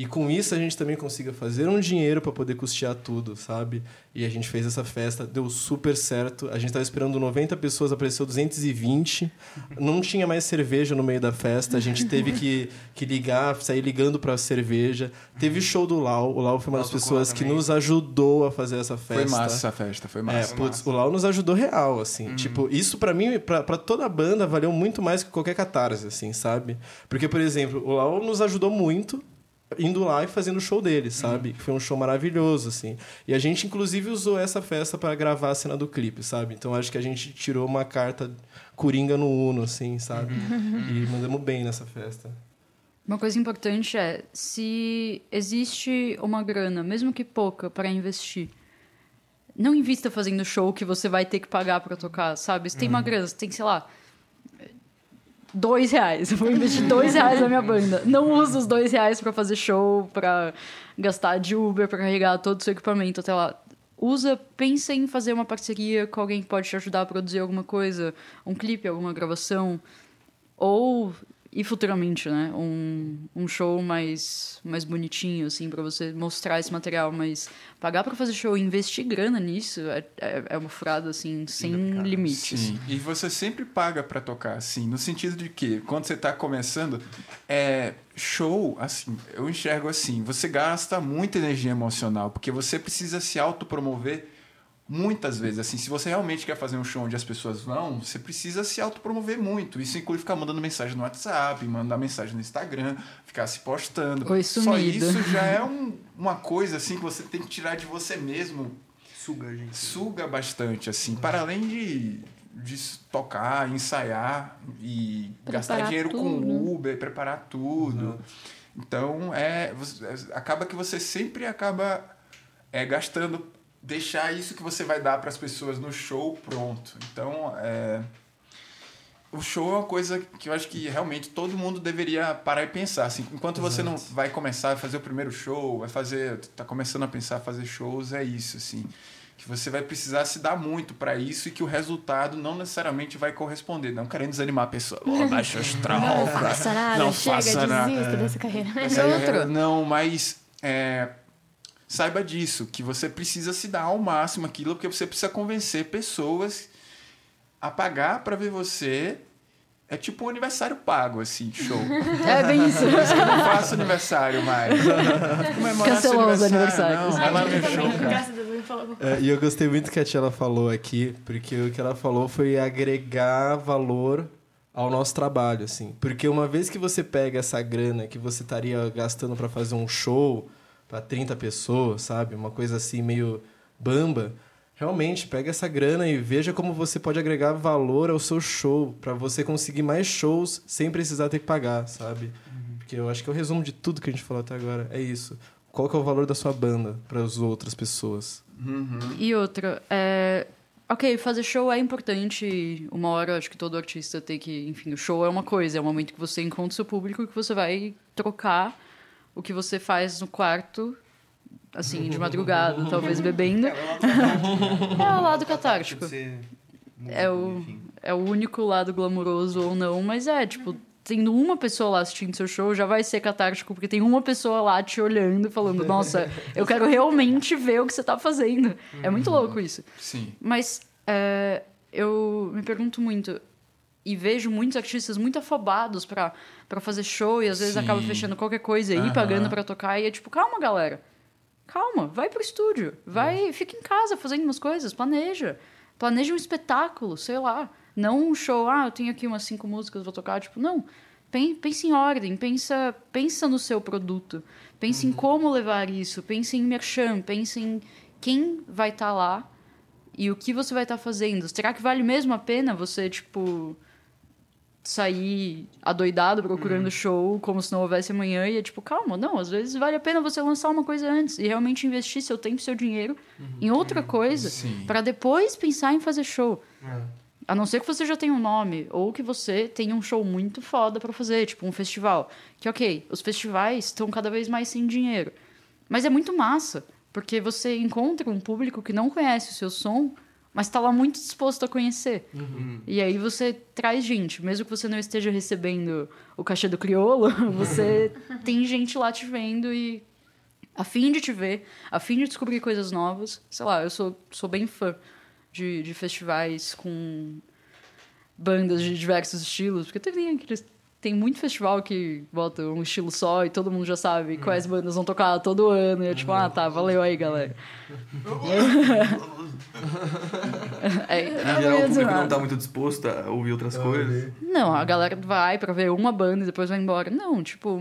E com isso a gente também consiga fazer um dinheiro para poder custear tudo, sabe? E a gente fez essa festa, deu super certo. A gente tava esperando 90 pessoas, apareceu 220. Não tinha mais cerveja no meio da festa, a gente teve que, que ligar, sair ligando para cerveja. Teve show do Lau, o Lau foi uma das pessoas que nos ajudou a fazer essa festa. Foi massa essa festa, foi É, massa. putz, o Lau nos ajudou real, assim. Tipo, isso pra mim, pra, pra toda a banda, valeu muito mais que qualquer catarse, assim, sabe? Porque, por exemplo, o Lau nos ajudou muito indo lá e fazendo o show dele, sabe? Que foi um show maravilhoso, assim. E a gente, inclusive, usou essa festa pra gravar a cena do clipe, sabe? Então, acho que a gente tirou uma carta coringa no Uno, assim, sabe? E mandamos bem nessa festa. Uma coisa importante é, se existe uma grana, mesmo que pouca, para investir, não invista fazendo show que você vai ter que pagar para tocar, sabe? Se tem uma grana, você tem, sei lá, dois reais. Eu vou investir dois reais na minha banda. Não usa os dois reais para fazer show, para gastar de Uber, para carregar todo o seu equipamento até lá. Usa, pensa em fazer uma parceria com alguém que pode te ajudar a produzir alguma coisa, um clipe, alguma gravação. Ou, e futuramente, né? Um, um show mais, mais bonitinho, assim, pra você mostrar esse material. Mas pagar pra fazer show e investir grana nisso é, é, é uma furada, assim, sem Cara, limites. Sim, e você sempre paga pra tocar, assim, no sentido de que, quando você tá começando, é show, assim, eu enxergo assim, você gasta muita energia emocional, porque você precisa se autopromover muitas vezes, assim, se você realmente quer fazer um show onde as pessoas vão, você precisa se autopromover muito, isso inclui ficar mandando mensagem no WhatsApp, mandar mensagem no Instagram, ficar se postando, Oi, só isso já é (laughs) um- uma coisa, assim, que você tem que tirar de você mesmo, Suga, gente. suga bastante, assim, para além de, de tocar, ensaiar e Preparar gastar dinheiro com tudo. Uber, preparar tudo. Então, é, é, acaba que você sempre acaba é, gastando, deixar isso que você vai dar para as pessoas no show pronto. Então, é, o show é uma coisa que eu acho que realmente todo mundo deveria parar e pensar. Assim, enquanto você não vai começar a fazer o primeiro show, vai fazer, tá começando a pensar a fazer shows, é isso, assim. Que você vai precisar se dar muito para isso e que o resultado não necessariamente vai corresponder. Não querendo desanimar a pessoa. Oh, baixo astral, Não cara. faça nada, Não chega, faça nada. desista dessa carreira. Essa é- outra? Não, mas é, saiba disso, que você precisa se dar ao máximo aquilo, porque você precisa convencer pessoas a pagar para ver você. É tipo um aniversário pago, assim, show. (laughs) É bem isso. Por isso que eu não faço aniversário mais. (laughs) Comemorar seu Cancelou os aniversário, aniversários. Não, vai lá no Ai, show, cara. É, e eu gostei muito que a tia falou aqui, porque o que ela falou foi agregar valor ao nosso trabalho, assim. Porque uma vez que você pega essa grana que você estaria gastando para fazer um show para 30 pessoas, sabe? Uma coisa assim meio bamba, realmente pega essa grana e veja como você pode agregar valor ao seu show para você conseguir mais shows sem precisar ter que pagar, sabe? Porque eu acho que é o resumo de tudo que a gente falou até agora. É isso. Qual que é o valor da sua banda para as outras pessoas? E outra, é... ok, fazer show é importante. Uma hora acho que todo artista tem que. Enfim, o show é uma coisa, é o momento que você encontra o seu público e que você vai trocar o que você faz no quarto, assim, de madrugada, (laughs) talvez bebendo. É o lado catártico. (laughs) É o, é o único lado glamuroso ou não, mas é, tipo, tendo uma pessoa lá assistindo seu show já vai ser catártico, porque tem uma pessoa lá te olhando e falando, nossa, (laughs) eu quero realmente ver o que você tá fazendo. É muito louco isso. Sim. Mas é, eu me pergunto muito e vejo muitos artistas muito afobados pra pra fazer show e às vezes Sim. acaba fechando qualquer coisa e Aham. pagando pra tocar e é tipo, calma, galera. Calma, vai pro estúdio, vai, fica em casa fazendo umas coisas, planeja. Planeja um espetáculo, sei lá. Não um show, ah, eu tenho aqui umas cinco músicas, vou tocar, tipo, não. Pen- Pensa em ordem, pensa, pensa no seu produto, pensa em como levar isso, pensa em merchan, pensa em quem vai estar lá e o que você vai estar fazendo. Será que vale mesmo a pena você, tipo, sair adoidado procurando show como se não houvesse amanhã e é tipo, calma, não, às vezes vale a pena você lançar uma coisa antes e realmente investir seu tempo e seu dinheiro em outra coisa para depois pensar em fazer show. A não ser que você já tenha um nome ou que você tenha um show muito foda para fazer, tipo um festival. Que ok, os festivais estão cada vez mais sem dinheiro. Mas é muito massa, porque você encontra um público que não conhece o seu som, mas está lá muito disposto a conhecer. E aí você traz gente, mesmo que você não esteja recebendo o cachê do criolo, (laughs) você tem gente lá te vendo e a fim de te ver, a fim de descobrir coisas novas. Sei lá, eu sou, sou bem fã de, de festivais com bandas de diversos estilos, porque tem aqueles tem muito festival que bota um estilo só e todo mundo já sabe quais bandas vão tocar todo ano. E é tipo, ah, tá, valeu aí, galera. (laughs) é, Em eu geral, não o ia dizer público não tá muito disposto a ouvir outras coisas. Não, a galera vai pra ver uma banda e depois vai embora. Não, tipo,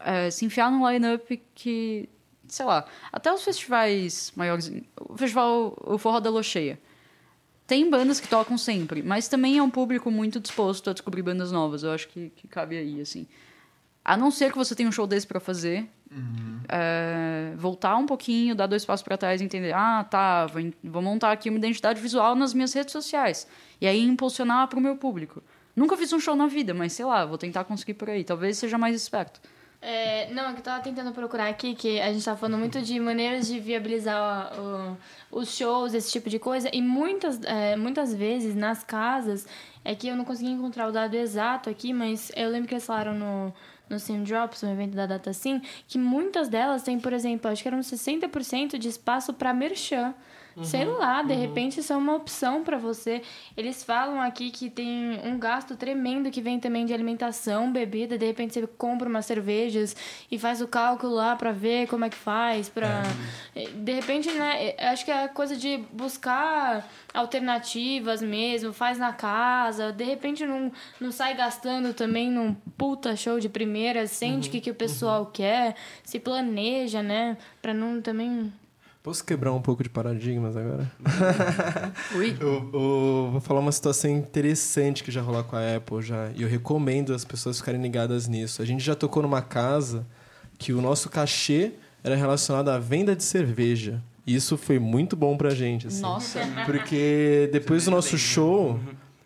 é, se enfiar num line-up que, sei lá, até os festivais maiores. O festival, o Forró da Locheia. Tem bandas que tocam sempre, mas também é um público muito disposto a descobrir bandas novas. Eu acho que, que cabe aí, assim. A não ser que você tenha um show desse pra fazer, é, voltar um pouquinho, dar dois passos pra trás e entender: ah, tá, vou, vou montar aqui uma identidade visual nas minhas redes sociais. E aí impulsionar pro meu público. Nunca fiz um show na vida, mas sei lá, vou tentar conseguir por aí. Talvez seja mais esperto. É, não, é que eu tava tentando procurar aqui, que a gente tava falando muito de maneiras de viabilizar o- os shows, esse tipo de coisa, e muitas, é, muitas vezes nas casas, é que eu não consegui encontrar o dado exato aqui, mas eu lembro que eles falaram no, no Sim Drops, no evento da Data Sim, que muitas delas têm, por exemplo, acho que eram 60% de espaço para merchan. Sei lá, de repente isso é uma opção para você. Eles falam aqui que tem um gasto tremendo que vem também de alimentação, bebida. De repente você compra umas cervejas e faz o cálculo lá para ver como é que faz. Pra... De repente, né? eu Acho que é coisa de buscar alternativas mesmo, faz na casa. De repente não, não sai gastando também num puta show de primeira, sente o que, que o pessoal quer, se planeja, né? Pra não também. Posso quebrar um pouco de paradigmas agora? (laughs) Ui. Eu, eu vou falar uma situação interessante que já rolou com a Apple já. E eu recomendo as pessoas ficarem ligadas nisso. A gente já tocou numa casa que o nosso cachê era relacionado à venda de cerveja. E isso foi muito bom pra gente, assim. Nossa. Porque depois do nosso show,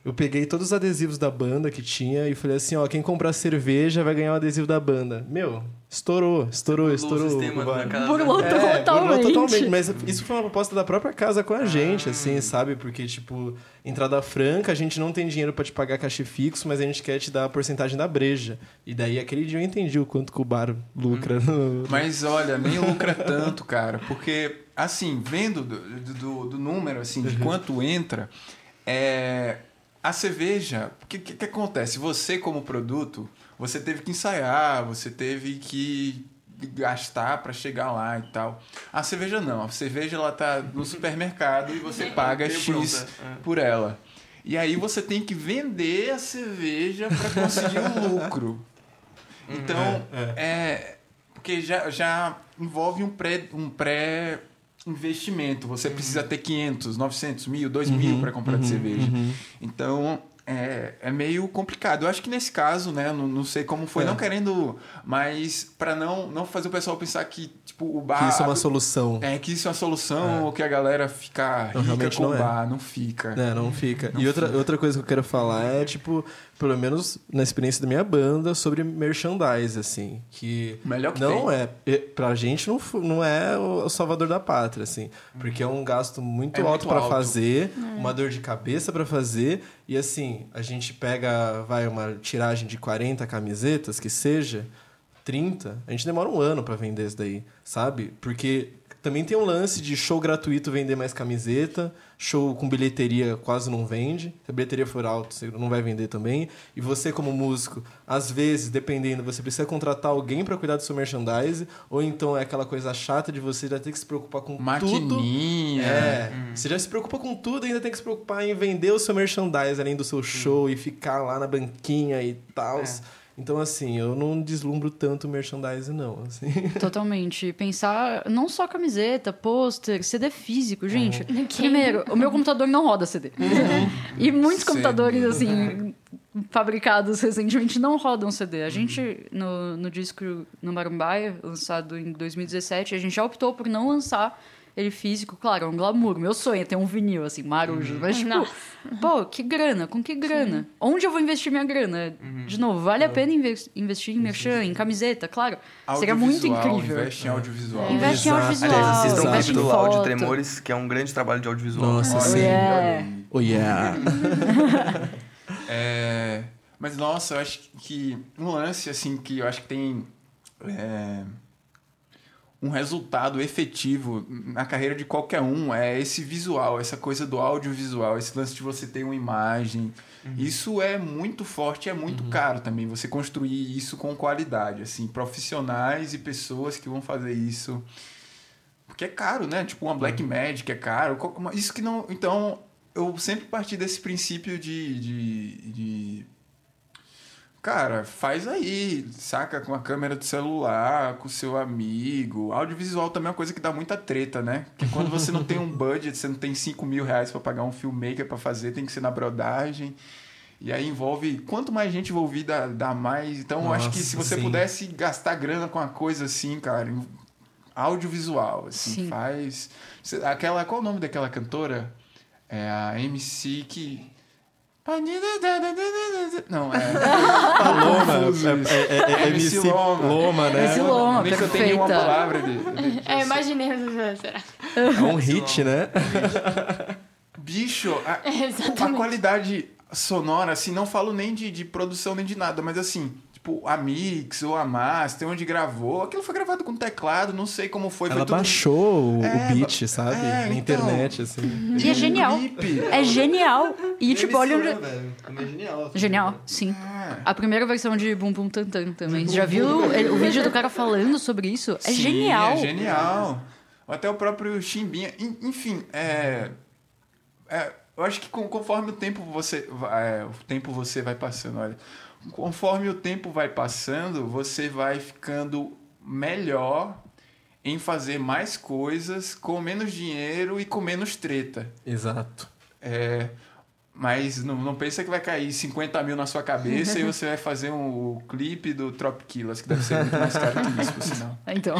eu peguei todos os adesivos da banda que tinha e falei assim, ó, quem comprar cerveja vai ganhar o adesivo da banda. Meu, estourou, estourou, estourou. o sistema da casa. Burlou (laughs) É, totalmente. burlou totalmente. Mas isso foi uma proposta da própria casa com a gente, assim, sabe? Porque, tipo, entrada franca, a gente não tem dinheiro pra te pagar cachê fixo, mas a gente quer te dar a porcentagem da breja. E daí, aquele dia eu entendi o quanto que o bar lucra. no- Mas olha, nem lucra tanto, cara. Porque, assim, vendo do, do, do número, assim, de quanto entra, é, a cerveja... O que, que, que acontece? Você, como produto, você teve que ensaiar, você teve que gastar para chegar lá e tal. A cerveja não. A cerveja, ela tá no (laughs) supermercado e você paga X é. por ela. E aí você tem que vender a cerveja para conseguir o lucro. Então, é, porque já, já envolve um pré um pré investimento. Você precisa ter 500, 900, mil, 2 mil para comprar de cerveja. Então, é, é meio complicado. Eu acho que nesse caso, né, não, não sei como foi, É. não querendo, mas para não não fazer o pessoal pensar que tipo o bar Que isso é uma solução. é que isso é uma solução ou que a galera fica Não, rica realmente com não o é. bar, não fica. É, não fica. Não e outra, fica. outra coisa que eu quero falar é, tipo, pelo menos na experiência da minha banda, sobre merchandise, assim. Que melhor que não tem. é. Pra gente não, não é o salvador da pátria, assim. Porque é um gasto muito É alto alto. fazer, uma dor de cabeça pra fazer. E assim, a gente pega, vai, uma tiragem de 40 camisetas, que seja. 30, a gente demora um ano pra vender isso daí, sabe? Porque também tem um lance de show gratuito vender mais camiseta, show com bilheteria quase não vende. Se a bilheteria for alta, você não vai vender também. E você, como músico, às vezes, dependendo, você precisa contratar alguém pra cuidar do seu merchandise, ou então é aquela coisa chata de você já ter que se preocupar com tudo. Maquininha. É, você já se preocupa com tudo, ainda tem que se preocupar em vender o seu merchandise além do seu show e ficar lá na banquinha e tal. Então, assim, eu não deslumbro tanto o merchandise, não. Assim. (laughs) Totalmente. Pensar não só camiseta, pôster, CD físico, gente. Quem? Primeiro, o meu computador não roda CD. (laughs) e muitos Sim. computadores, assim, fabricados recentemente não rodam CD. A gente, no, no disco no Marumbaia, lançado em 2017, a gente já optou por não lançar ele físico. Claro, é um glamour. Meu sonho é ter um vinil, assim, marujo. Mas, tipo, Nossa. pô, que grana? Com que grana? Onde eu vou investir minha grana? De novo, vale a pena inves- investir em merchan, em camiseta? Claro. Seria muito incrível. Investe em audiovisual. Investe em audiovisual. Aliás, assistam o vídeo do Áudio. Tremores, que é um grande trabalho de audiovisual. Nossa, Olha sim. Oh, yeah. (laughs) É, mas nossa, eu acho que um lance assim que eu acho que tem é, um resultado efetivo na carreira de qualquer um é esse visual, essa coisa do audiovisual, esse lance de você ter uma imagem. Isso é muito forte, é muito caro também você construir isso com qualidade, assim, profissionais e pessoas que vão fazer isso. Porque é caro, né? Tipo, uma Black Magic é caro. Isso que não. Então, eu sempre parti desse princípio de. de, de Cara, faz aí, saca? Com a câmera do celular, com o seu amigo. Audiovisual também é uma coisa que dá muita treta, né? Porque quando você não tem um budget, você não tem 5 mil reais pra pagar um filmmaker pra fazer, tem que ser na brodagem. E aí envolve. Quanto mais gente envolvida, dá mais. Então, eu acho que se Nossa, você sim. pudesse gastar grana com uma coisa assim, cara, em- audiovisual, assim, Sim. faz. Aquela. Qual o nome daquela cantora? É a MC que. Não, é. (laughs) Loma, Confuso isso. é, é, é, é MC MC Loma. Loma, né? MC Loma, Nem que eu perfeita. palavra de. de- É, imaginei. Será? É um hit, né? (laughs) Bicho, a, a qualidade sonora, assim, não falo nem de, de produção nem de nada, mas assim, tipo, a mix ou a master, onde gravou, aquilo foi gravado com teclado, não sei como foi. Ela foi tudo... baixou o É, beat, sabe? é, Na então. internet, assim. E é genial. Clipe. É genial. E, tipo, olha onde... É genial. Genial, sim. É. A primeira versão de Bum Bum Tantan também. Você já viu o, o vídeo do cara falando sobre isso? É Sim, genial. É genial. Ou Até o próprio Chimbinha. En- Enfim, é, é, eu acho que com- conforme o tempo você vai, é, o tempo você vai passando, olha, conforme o tempo vai passando, você vai ficando melhor em fazer mais coisas com menos dinheiro e com menos treta. Exato. É, Mas não, não pensa que vai cair 50 mil na sua cabeça e você vai fazer um, o clipe do Trop Killers, que deve ser muito mais caro que isso, por sinal. (laughs) Então,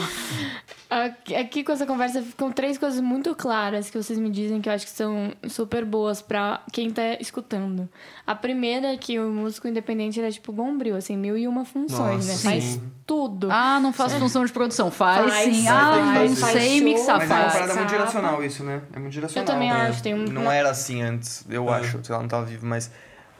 Aqui, com essa conversa ficam três coisas muito claras que vocês me dizem que eu acho que são super boas pra quem tá escutando. A primeira é que o músico independente ele é tipo bombril, assim, mil e uma funções, Nossa, né? sim. Faz tudo. ah, não faço função de produção. Faz, Faz, sim. faz, Ah, faz, não faz sei mixar, Mas é uma faz. parada muito Capa. geracional isso, né? É muito geracional. Eu também né? acho, tem um- Não era assim antes, eu É. acho. Sei lá, não tava vivo, mas...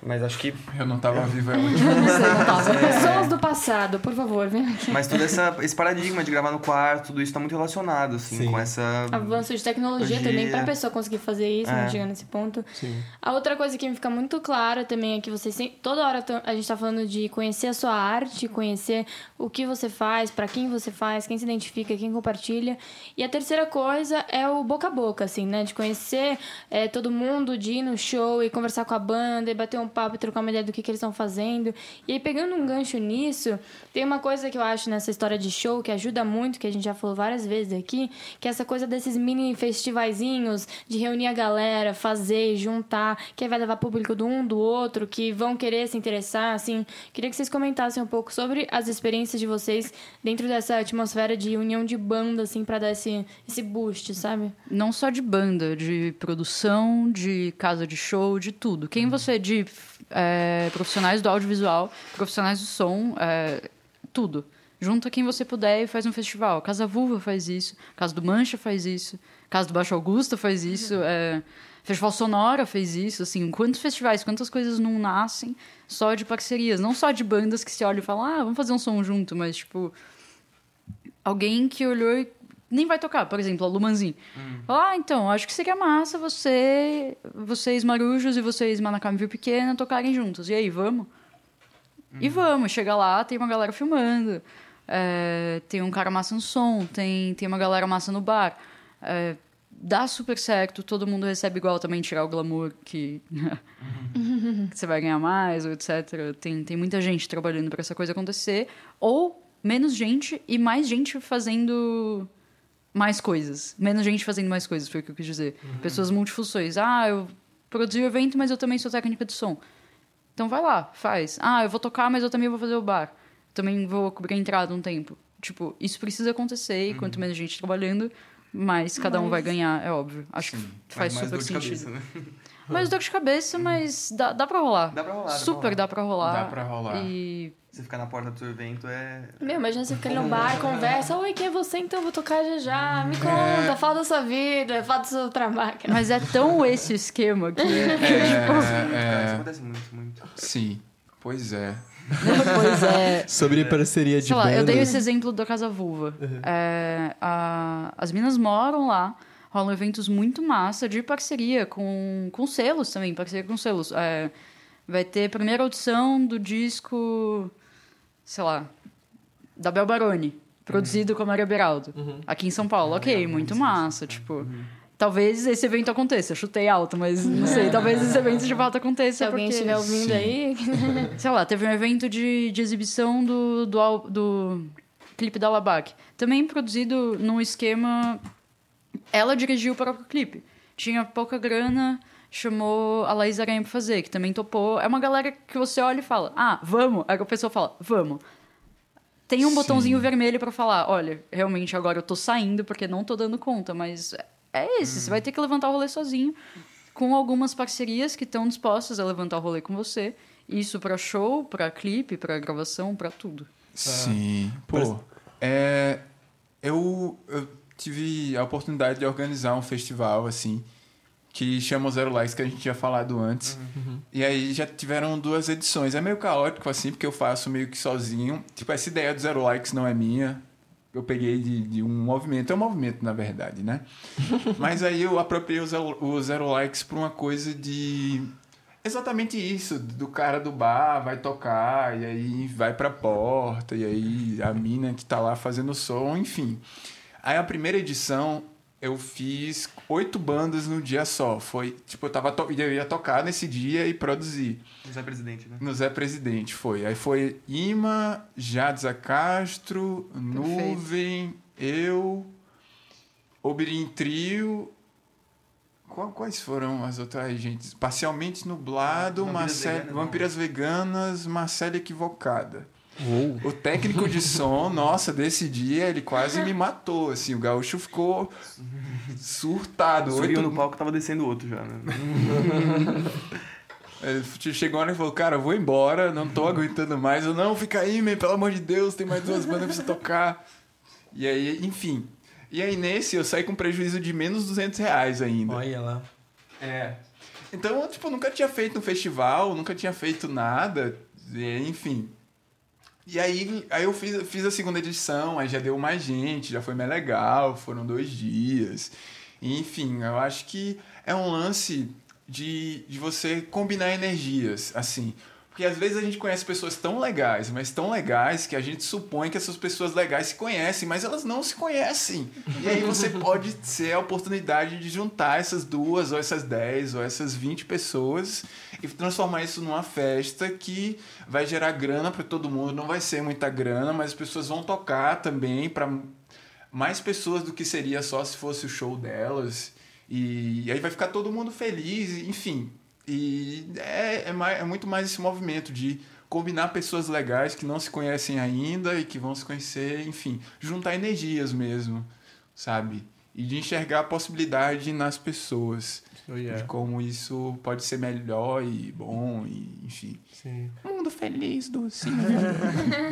Mas acho que... Eu não tava vivo, é (laughs) não tava. (laughs) Pessoas do passado, por favor, vem aqui. Mas todo essa, esse paradigma de gravar no quarto, tudo isso tá muito relacionado, assim, Sim. com essa... Avanço de tecnologia Tecnologia. também pra pessoa conseguir fazer isso? É. Chegar nesse ponto. Sim. A outra coisa que me fica muito clara também é que vocês toda hora tão- a gente tá falando de conhecer a sua arte, conhecer o que você faz, pra quem você faz, quem se identifica, quem compartilha. E a terceira coisa é o boca a boca, assim, né? De conhecer é, todo mundo, de ir no show e conversar com a banda, e bater um papo e trocar uma ideia do que, que eles estão fazendo. E aí, pegando um gancho nisso, tem uma coisa que eu acho nessa história de show que ajuda muito, que a gente já falou várias vezes aqui, que é essa coisa desses mini festivaizinhos, de reunir a galera, fazer, juntar, que vai levar público do um, do outro, que vão querer se interessar, assim. Queria que vocês comentassem um pouco sobre as experiências de vocês dentro dessa atmosfera de união de banda, assim, pra dar esse, esse boost, sabe? Não só de banda, de produção, de casa de show, de tudo. Quem você é de é, profissionais do audiovisual, profissionais do som, é, tudo. Junta quem você puder e faz um festival. Casa Vulva faz isso, Casa do Mancha faz isso, Casa do Baixo Augusta faz isso, é, Festival Sonora fez isso. Assim, quantos festivais, quantas coisas não nascem só de parcerias, não só de bandas que se olham e falam, ah, vamos fazer um som junto, mas tipo alguém que olhou e nem vai tocar, por exemplo, a Lumanzin. Ah, então, acho que seria massa você, vocês marujos e vocês Manacame Viu Pequena tocarem juntos. E aí, vamos? E vamos, chega lá, tem uma galera filmando, é, tem um cara massa no som, tem, tem uma galera massa no bar. É, dá super certo, todo mundo recebe igual também, tirar o glamour que, (laughs) que você vai ganhar mais, ou etc. Tem, tem muita gente trabalhando para essa coisa acontecer, ou menos gente e mais gente fazendo mais coisas. Menos gente fazendo mais coisas, foi o que eu quis dizer. Pessoas multifunções. Ah, eu produzi o evento, mas eu também sou técnica de som. Então vai lá, faz. Ah, eu vou tocar, mas eu também vou fazer o bar. Também vou cobrir a entrada um tempo. Tipo, isso precisa acontecer e quanto menos gente trabalhando, mais cada um vai ganhar, é óbvio. Acho que faz super sentido. cabeça, né? (laughs) Mais dor de cabeça, mas dá, dá pra rolar. Dá pra rolar, Super dá pra rolar. Dá pra rolar. E Você ficar na porta do seu evento é... Meu, imagina você ficar ali no bar, conversa. Oi, quem é você? Então, vou tocar já já. Me conta, fala da sua vida, fala do seu trabalho. Mas é tão esse o esquema que. (laughs) É, Cara, isso é, acontece muito, muito. sim, pois é. (laughs) pois é. Sobre parceria de Sei lá, banda. eu dei esse exemplo da Casa Vulva. É, a- as minas moram lá, rolam eventos muito massa de parceria com, com selos também, parceria com selos. É, vai ter a primeira audição do disco, sei lá, da Bel Baroni, produzido com a Maria Beraldo, aqui em São Paulo. Ok, muito massa, tipo... Talvez esse evento aconteça. Eu chutei alto, mas não sei. Talvez esse evento de fato aconteça. Se alguém porque... estiver ouvindo Sim. aí. (laughs) Sei lá, teve um evento de, de exibição do, do, do clipe da Labac. Também produzido num esquema. Ela dirigiu o próprio clipe. Tinha pouca grana, chamou a Laís Aranha pra fazer, que também topou. É uma galera que você olha e fala, ah, vamos. Aí a pessoa fala, vamos. Tem um Sim. botãozinho vermelho pra falar, olha, realmente agora eu tô saindo porque não tô dando conta, mas é esse, você vai ter que levantar o rolê sozinho, com algumas parcerias que estão dispostas a levantar o rolê com você. Isso pra show, pra clipe, pra gravação, pra tudo. Sim. Pô, é, eu, eu tive a oportunidade de organizar um festival, assim, que chama Zero Likes, que a gente tinha falado antes. E aí já tiveram duas edições. É meio caótico, assim, porque eu faço meio que sozinho. Tipo, essa ideia do Zero Likes não é minha. Eu peguei de, de um movimento. É um movimento, na verdade, né? (laughs) Mas aí eu apropriei o Zero, o Zero Likes pra uma coisa de... Exatamente isso, do cara do bar vai tocar, e aí vai pra porta, e aí a mina que tá lá fazendo som, enfim. Aí a primeira edição eu fiz oito bandas no dia só. Foi, tipo, eu tava to- eu ia tocar nesse dia e produzir. José Presidente, né? No Zé Presidente foi. Aí foi Ima, Jadza Castro, Nuvem, eu, Obirim Trio, Quais foram as outras gente? Parcialmente nublado, Vampiras Marcelo, Veganas, não. Vampiras Veganas, Marcelo Equivocada. Uou. O técnico de som, nossa, desse dia ele quase me matou, assim, o gaúcho ficou surtado. Subiu Oito- no palco, tava descendo outro já, né? (laughs) Ele chegou lá e falou, cara, eu vou embora, não tô aguentando mais. Eu, não, fica aí, man, pelo amor de Deus, tem mais duas bandas pra você tocar. E aí, enfim. E aí, nesse, eu saí com prejuízo de menos 200 reais ainda. Olha lá. É. Então, eu, tipo, nunca tinha feito um festival, nunca tinha feito nada, e, enfim. E aí, aí eu fiz, fiz a segunda edição, aí já deu mais gente, já foi mais legal, foram dois dias. Enfim, eu acho que é um lance de, de você combinar energias, assim. Porque às vezes a gente conhece pessoas tão legais, mas tão legais que a gente supõe que essas pessoas legais se conhecem, mas elas não se conhecem. E aí você (laughs) pode ser a oportunidade de juntar essas duas, ou essas 10, ou essas 20 pessoas e transformar isso numa festa que vai gerar grana para todo mundo. Não vai ser muita grana, mas as pessoas vão tocar também para mais pessoas do que seria só se fosse o show delas. E aí vai ficar todo mundo feliz, enfim. E é, é, mais, é muito mais esse movimento de combinar pessoas legais que não se conhecem ainda e que vão se conhecer, enfim, juntar energias mesmo, sabe? E de enxergar a possibilidade nas pessoas, Oh, yeah. de como isso pode ser melhor e bom, e enfim. Sim. Mundo feliz do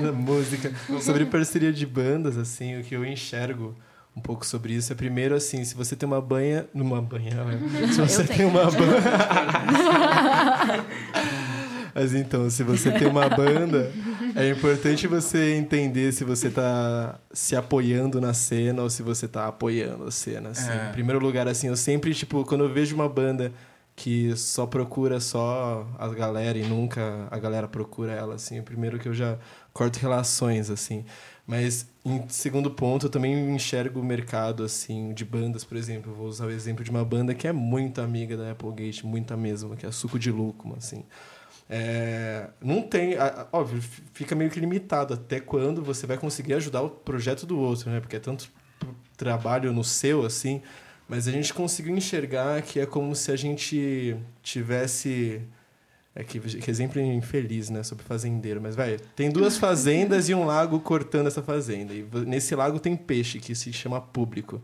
Na (laughs) música. Sobre parceria de bandas, assim, o que eu enxergo um pouco sobre isso é primeiro assim, se você tem uma banha. Numa banha, olha. (laughs) Se você tem uma banda. (laughs) Mas então, se você tem uma banda, é importante você entender se você tá se apoiando na cena ou se você tá apoiando a cena, assim. É. Em primeiro lugar, assim, eu sempre, tipo, quando eu vejo uma banda que só procura só a galera e nunca a galera procura ela, assim, o primeiro que eu já corto relações, assim. Mas, em segundo ponto, eu também enxergo o mercado, assim, de bandas, por exemplo. Eu vou usar o exemplo de uma banda que é muito amiga da Applegate, muita mesmo, que é Suco de Lúcuma, assim. É, não tem, óbvio, fica meio que limitado até quando você vai conseguir ajudar o projeto do outro, né? Porque é tanto trabalho no seu, assim, mas a gente conseguiu enxergar que é como se a gente tivesse. É que, que exemplo infeliz, né? Sobre fazendeiro. Mas, vai, tem duas fazendas e um lago cortando essa fazenda. E nesse lago tem peixe, que se chama público.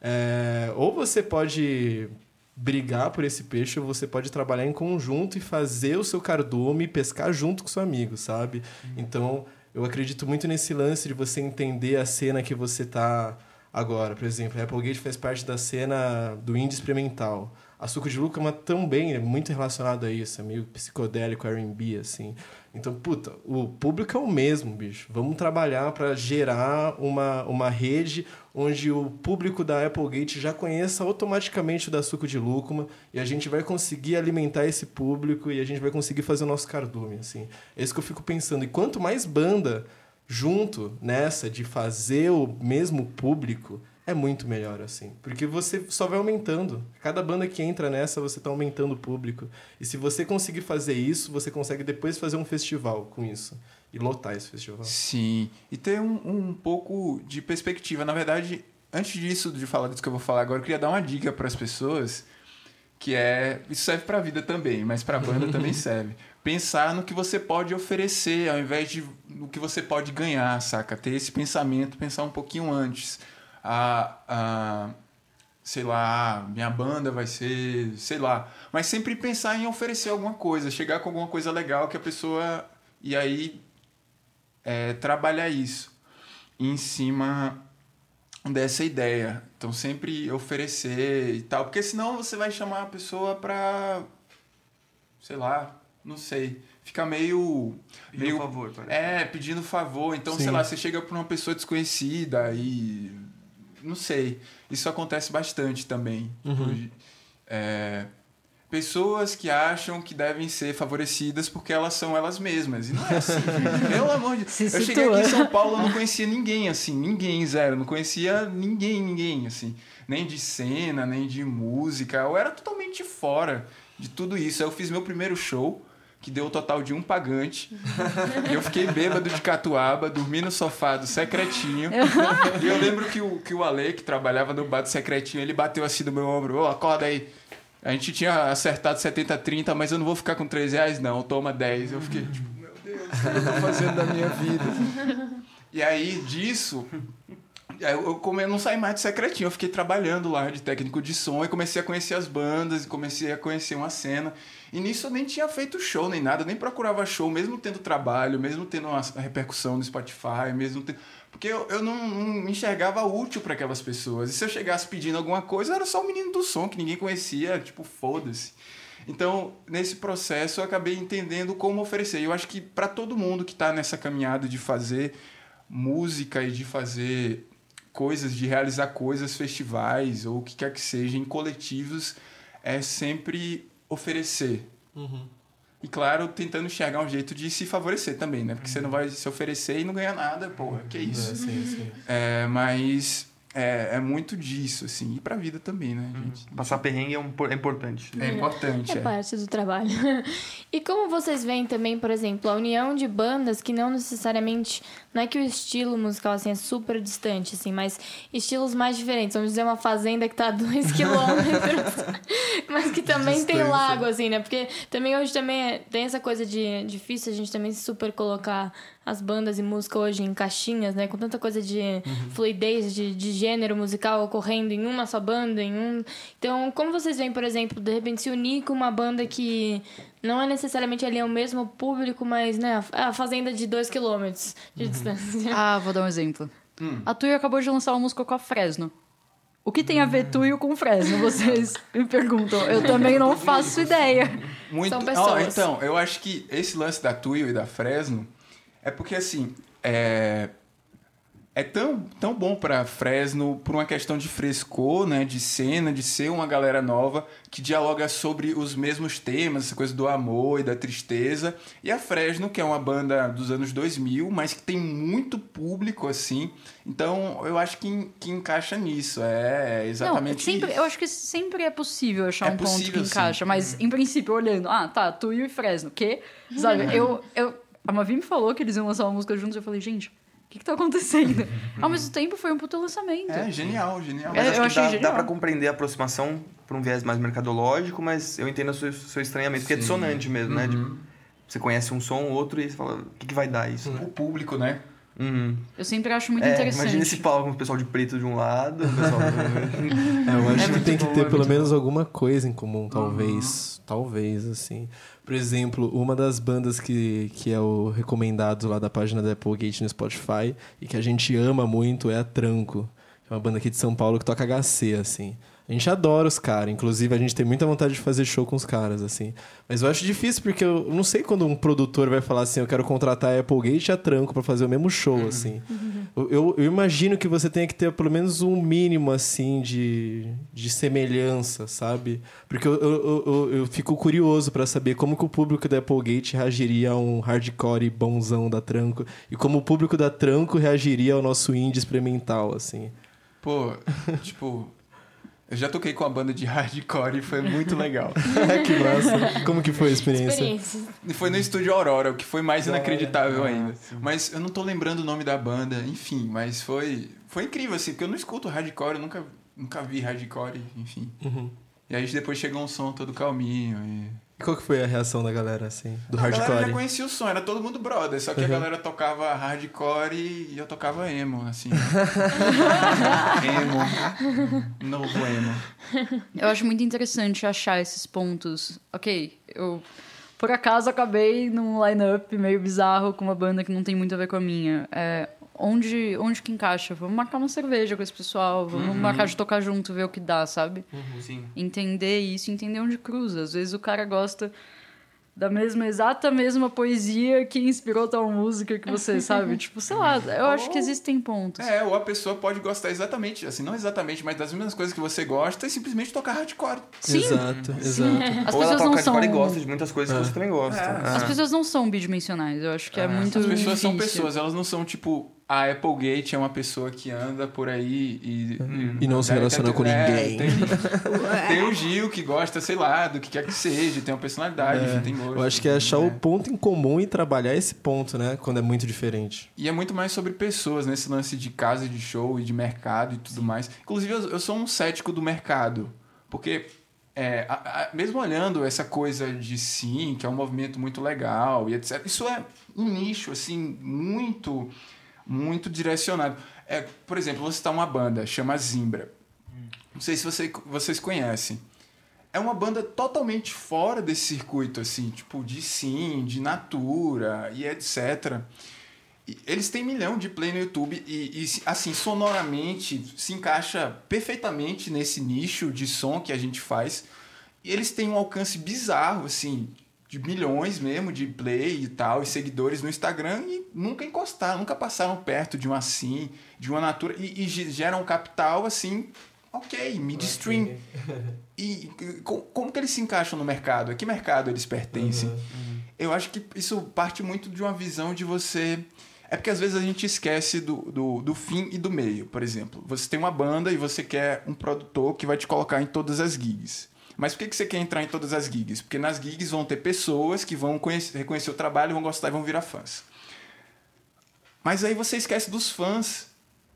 É, ou você pode brigar por esse peixe, ou você pode trabalhar em conjunto e fazer o seu cardume e pescar junto com seu amigo, sabe? Então, eu acredito muito nesse lance de você entender a cena que você tá agora. Por exemplo, a Applegate faz parte da cena do indie experimental. A Suco de Lúcuma também é muito relacionado a isso, é meio psicodélico, R&B, assim. Então, puta, o público é o mesmo, bicho. Vamos trabalhar para gerar uma, uma rede onde o público da Applegate já conheça automaticamente o da Suco de Lúcuma e a gente vai conseguir alimentar esse público e a gente vai conseguir fazer o nosso cardume, assim. É isso que eu fico pensando. E quanto mais banda junto nessa de fazer o mesmo público, é muito melhor, assim. Porque você só vai aumentando. Cada banda que entra nessa, você tá aumentando o público. E se você conseguir fazer isso, você consegue depois fazer um festival com isso. E lotar esse festival. Sim, e ter um, um pouco de perspectiva. Na verdade, antes disso, de falar disso que eu vou falar agora, eu queria dar uma dica para as pessoas, que é... Isso serve para a vida também, mas para a banda (laughs) também serve. Pensar no que você pode oferecer, ao invés de no que você pode ganhar, saca? Ter esse pensamento, pensar um pouquinho antes. A, a, sei lá, minha banda vai ser, sei lá. Mas sempre pensar em oferecer alguma coisa, chegar com alguma coisa legal que a pessoa... E aí é, trabalhar isso em cima dessa ideia. Então, sempre oferecer e tal. Porque senão você vai chamar a pessoa pra. Sei lá, não sei. Fica meio. Pediu meio favor, parece. é, pedindo favor. Então, Sim. sei lá, você chega pra uma pessoa desconhecida e. Não sei. Isso acontece bastante também. Uhum. É, pessoas que acham que devem ser favorecidas porque elas são elas mesmas. E não é assim, gente. (laughs) Pelo amor de Deus. Eu cheguei aqui em São Paulo, eu não conhecia ninguém, assim. Ninguém, zero. Não conhecia ninguém, ninguém, assim. Nem de cena, nem de música. Eu era totalmente fora de tudo isso. Aí eu fiz meu primeiro show, que deu o total de um pagante. e eu fiquei bêbado de catuaba, dormi no sofá do secretinho. e eu lembro que o, que o Ale, que trabalhava no bar do secretinho, ele bateu assim no meu ombro, ô, acorda aí. A gente tinha acertado 70-30, mas eu não vou ficar com 3 reais, não. Toma 10. Eu fiquei tipo, meu Deus, o que eu tô fazendo da minha vida? E aí, disso, eu, eu, come- eu não saí mais do secretinho. Eu fiquei trabalhando lá de técnico de som e comecei a conhecer as bandas e comecei a conhecer uma cena. E nisso eu nem tinha feito show nem nada, nem procurava show, mesmo tendo trabalho, mesmo tendo uma repercussão no Spotify, mesmo tendo... Porque eu, eu não, não me enxergava útil para aquelas pessoas. E se eu chegasse pedindo alguma coisa, era só o menino do som que ninguém conhecia, tipo, foda-se. Então, nesse processo, eu acabei entendendo como oferecer. E eu acho que para todo mundo que está nessa caminhada de fazer música e de fazer coisas, de realizar coisas, festivais ou o que quer que seja, em coletivos, é sempre oferecer. E claro, tentando enxergar um jeito de se favorecer também, né? Porque você não vai se oferecer e não ganhar nada, porra, que isso. É, sim, sim. É, mas é, é muito disso, assim. E pra vida também, né, gente? Passar perrengue é, um, é importante. É importante, É é. parte do trabalho. (laughs) e como vocês veem também, por exemplo, a união de bandas que não necessariamente. Não é que o estilo musical assim, é super distante, assim, mas estilos mais diferentes. Vamos dizer uma fazenda que tá a dois (laughs) quilômetros, mas que também tem lago, assim, né? Porque também hoje também é- tem essa coisa de difícil a gente também super colocar as bandas e música hoje em caixinhas, né? Com tanta coisa de fluidez, de, de gênero musical ocorrendo em uma só banda, em um. Então, como vocês veem, por exemplo, de repente se unir com uma banda que não é necessariamente ali o mesmo público, mas, né, a fazenda de dois quilômetros de distância. (laughs) Ah, vou dar um exemplo. Hum. A Tuyo acabou de lançar uma música com a Fresno. O que tem a ver Tuyo com Fresno? Vocês (laughs) me perguntam. Eu também não faço ideia. Muito... São pessoas. então, eu acho que esse lance da Tuyo e da Fresno é porque, assim, é, é tão, tão bom pra Fresno por uma questão de frescor, né? De cena, de ser uma galera nova que dialoga sobre os mesmos temas, essa coisa do amor e da tristeza. E a Fresno, que é uma banda dos anos 2000, mas que tem muito público, assim. Então, eu acho que, que encaixa nisso. É, é exatamente não, sempre, isso. eu acho que sempre é possível achar É um ponto possível, que sim. encaixa, mas em princípio, olhando, ah, tá, Tuyo e Fresno, que? Sabe, eu, eu. A Mavi me falou que eles iam lançar uma música juntos, eu falei, gente, o que, que tá acontecendo? (laughs) Ao mesmo tempo, foi um puto lançamento. É, genial, genial. Mas É, acho eu que achei dá, genial. dá pra compreender a aproximação por um viés mais mercadológico, mas eu entendo o seu, seu estranhamento, porque é dissonante mesmo, né? Uhum. De- você conhece um som, outro, e você fala, o que, que vai dar isso? O público, né? Uhum. Eu sempre acho muito É, interessante. imagina esse palco com o pessoal de preto de um lado, o pessoal... (laughs) É, eu acho É que tem que ter é pelo menos alguma coisa em comum, talvez. Talvez, assim. Por exemplo, uma das bandas que, que é o recomendado lá da página da Applegate no Spotify e que a gente ama muito é a Tranco. É uma banda aqui de São Paulo que toca HC, assim. A gente adora os caras, inclusive a gente tem muita vontade de fazer show com os caras, assim. Mas eu acho difícil porque eu não sei quando um produtor vai falar assim: eu quero contratar a Applegate e a Tranco pra fazer o mesmo show, assim. Eu, eu, eu imagino que você tenha que ter pelo menos um mínimo, assim, de, de semelhança, sabe? Porque eu, eu, eu, eu- fico curioso pra saber como que o público da Applegate reagiria a um hardcore bonzão da Tranco e como o público da Tranco reagiria ao nosso indie experimental, assim. Pô, tipo, eu já toquei com a banda de (laughs) hardcore e foi muito legal. (laughs) que massa. Como que foi a experiência? Experiência. Foi no estúdio Aurora, o que foi mais inacreditável Ah, ainda. sim. Mas eu não tô lembrando o nome da banda, enfim, mas foi foi incrível assim, porque eu não escuto hardcore, eu nunca nunca vi hardcore, enfim. Uhum. E aí depois chegou um som todo calminho e E qual que foi a reação da galera, assim, do A galera já hardcore? conhecia o som, era todo mundo brother, só que a Uhum. galera tocava hardcore e eu tocava emo, assim. (laughs) emo. Novo emo. Eu acho muito interessante achar esses pontos. Ok, eu por acaso acabei num line-up meio bizarro com uma banda que não tem muito a ver com a minha. É, onde, onde que encaixa? Vamos marcar uma cerveja com esse pessoal, vamos marcar de tocar junto, ver o que dá, sabe? Sim. Entender isso, entender onde cruza. Às vezes o cara gosta da mesma, exata mesma poesia que inspirou tal música que você, sabe? (laughs) tipo, sei lá, eu acho que existem pontos. É, ou a pessoa pode gostar exatamente, assim, não exatamente, mas das mesmas coisas que você gosta e simplesmente tocar hardcore. Sim. Exato, exato. As Ou ela pessoas toca não de são. e gosta de muitas coisas que você também gosta. É. Ah. As pessoas não são bidimensionais, eu acho que é muito As pessoas são difícil. pessoas, elas não são tipo a Applegate é uma pessoa que anda por aí e. E não se relaciona com é, ninguém. Tem, (laughs) tem o Gil que gosta, sei lá, do que quer que seja, tem uma personalidade, enfim, tem gosto. Eu acho que é achar né? o ponto em comum e trabalhar esse ponto, né? Quando é muito diferente. E é muito mais sobre pessoas, nesse lance de casa de show e de mercado e tudo mais. Inclusive, eu, eu sou um cético do mercado. Porque, é, a- a- mesmo olhando essa coisa de sim, que é um movimento muito legal e etc., isso é um nicho, assim, muito, muito direcionado. É, por exemplo, vou citar uma banda, chama Zimbra. Não sei se você- vocês conhecem. É uma banda totalmente fora desse circuito, assim, tipo, de sim, de natura e etc. E Eles têm milhão de play no YouTube e, e, assim, sonoramente se encaixa perfeitamente nesse nicho de som que a gente faz. E eles têm um alcance bizarro, assim, de milhões mesmo de play e tal, e seguidores no Instagram e nunca encostaram, nunca passaram perto de um assim, de uma natura, e, e ge- geram capital, assim, ok, midstream. (laughs) E e co- como que eles se encaixam no mercado? A que mercado eles pertencem? Eu acho que isso parte muito de uma visão de você. É porque às vezes a gente esquece do, do, do fim e do meio. Por exemplo, você tem uma banda e você quer um produtor que vai te colocar em todas as gigs. Mas por que, que você quer entrar em todas as gigs? Porque nas gigs vão ter pessoas que vão conhecer, reconhecer o trabalho, vão gostar e vão virar fãs. Mas aí você esquece dos fãs.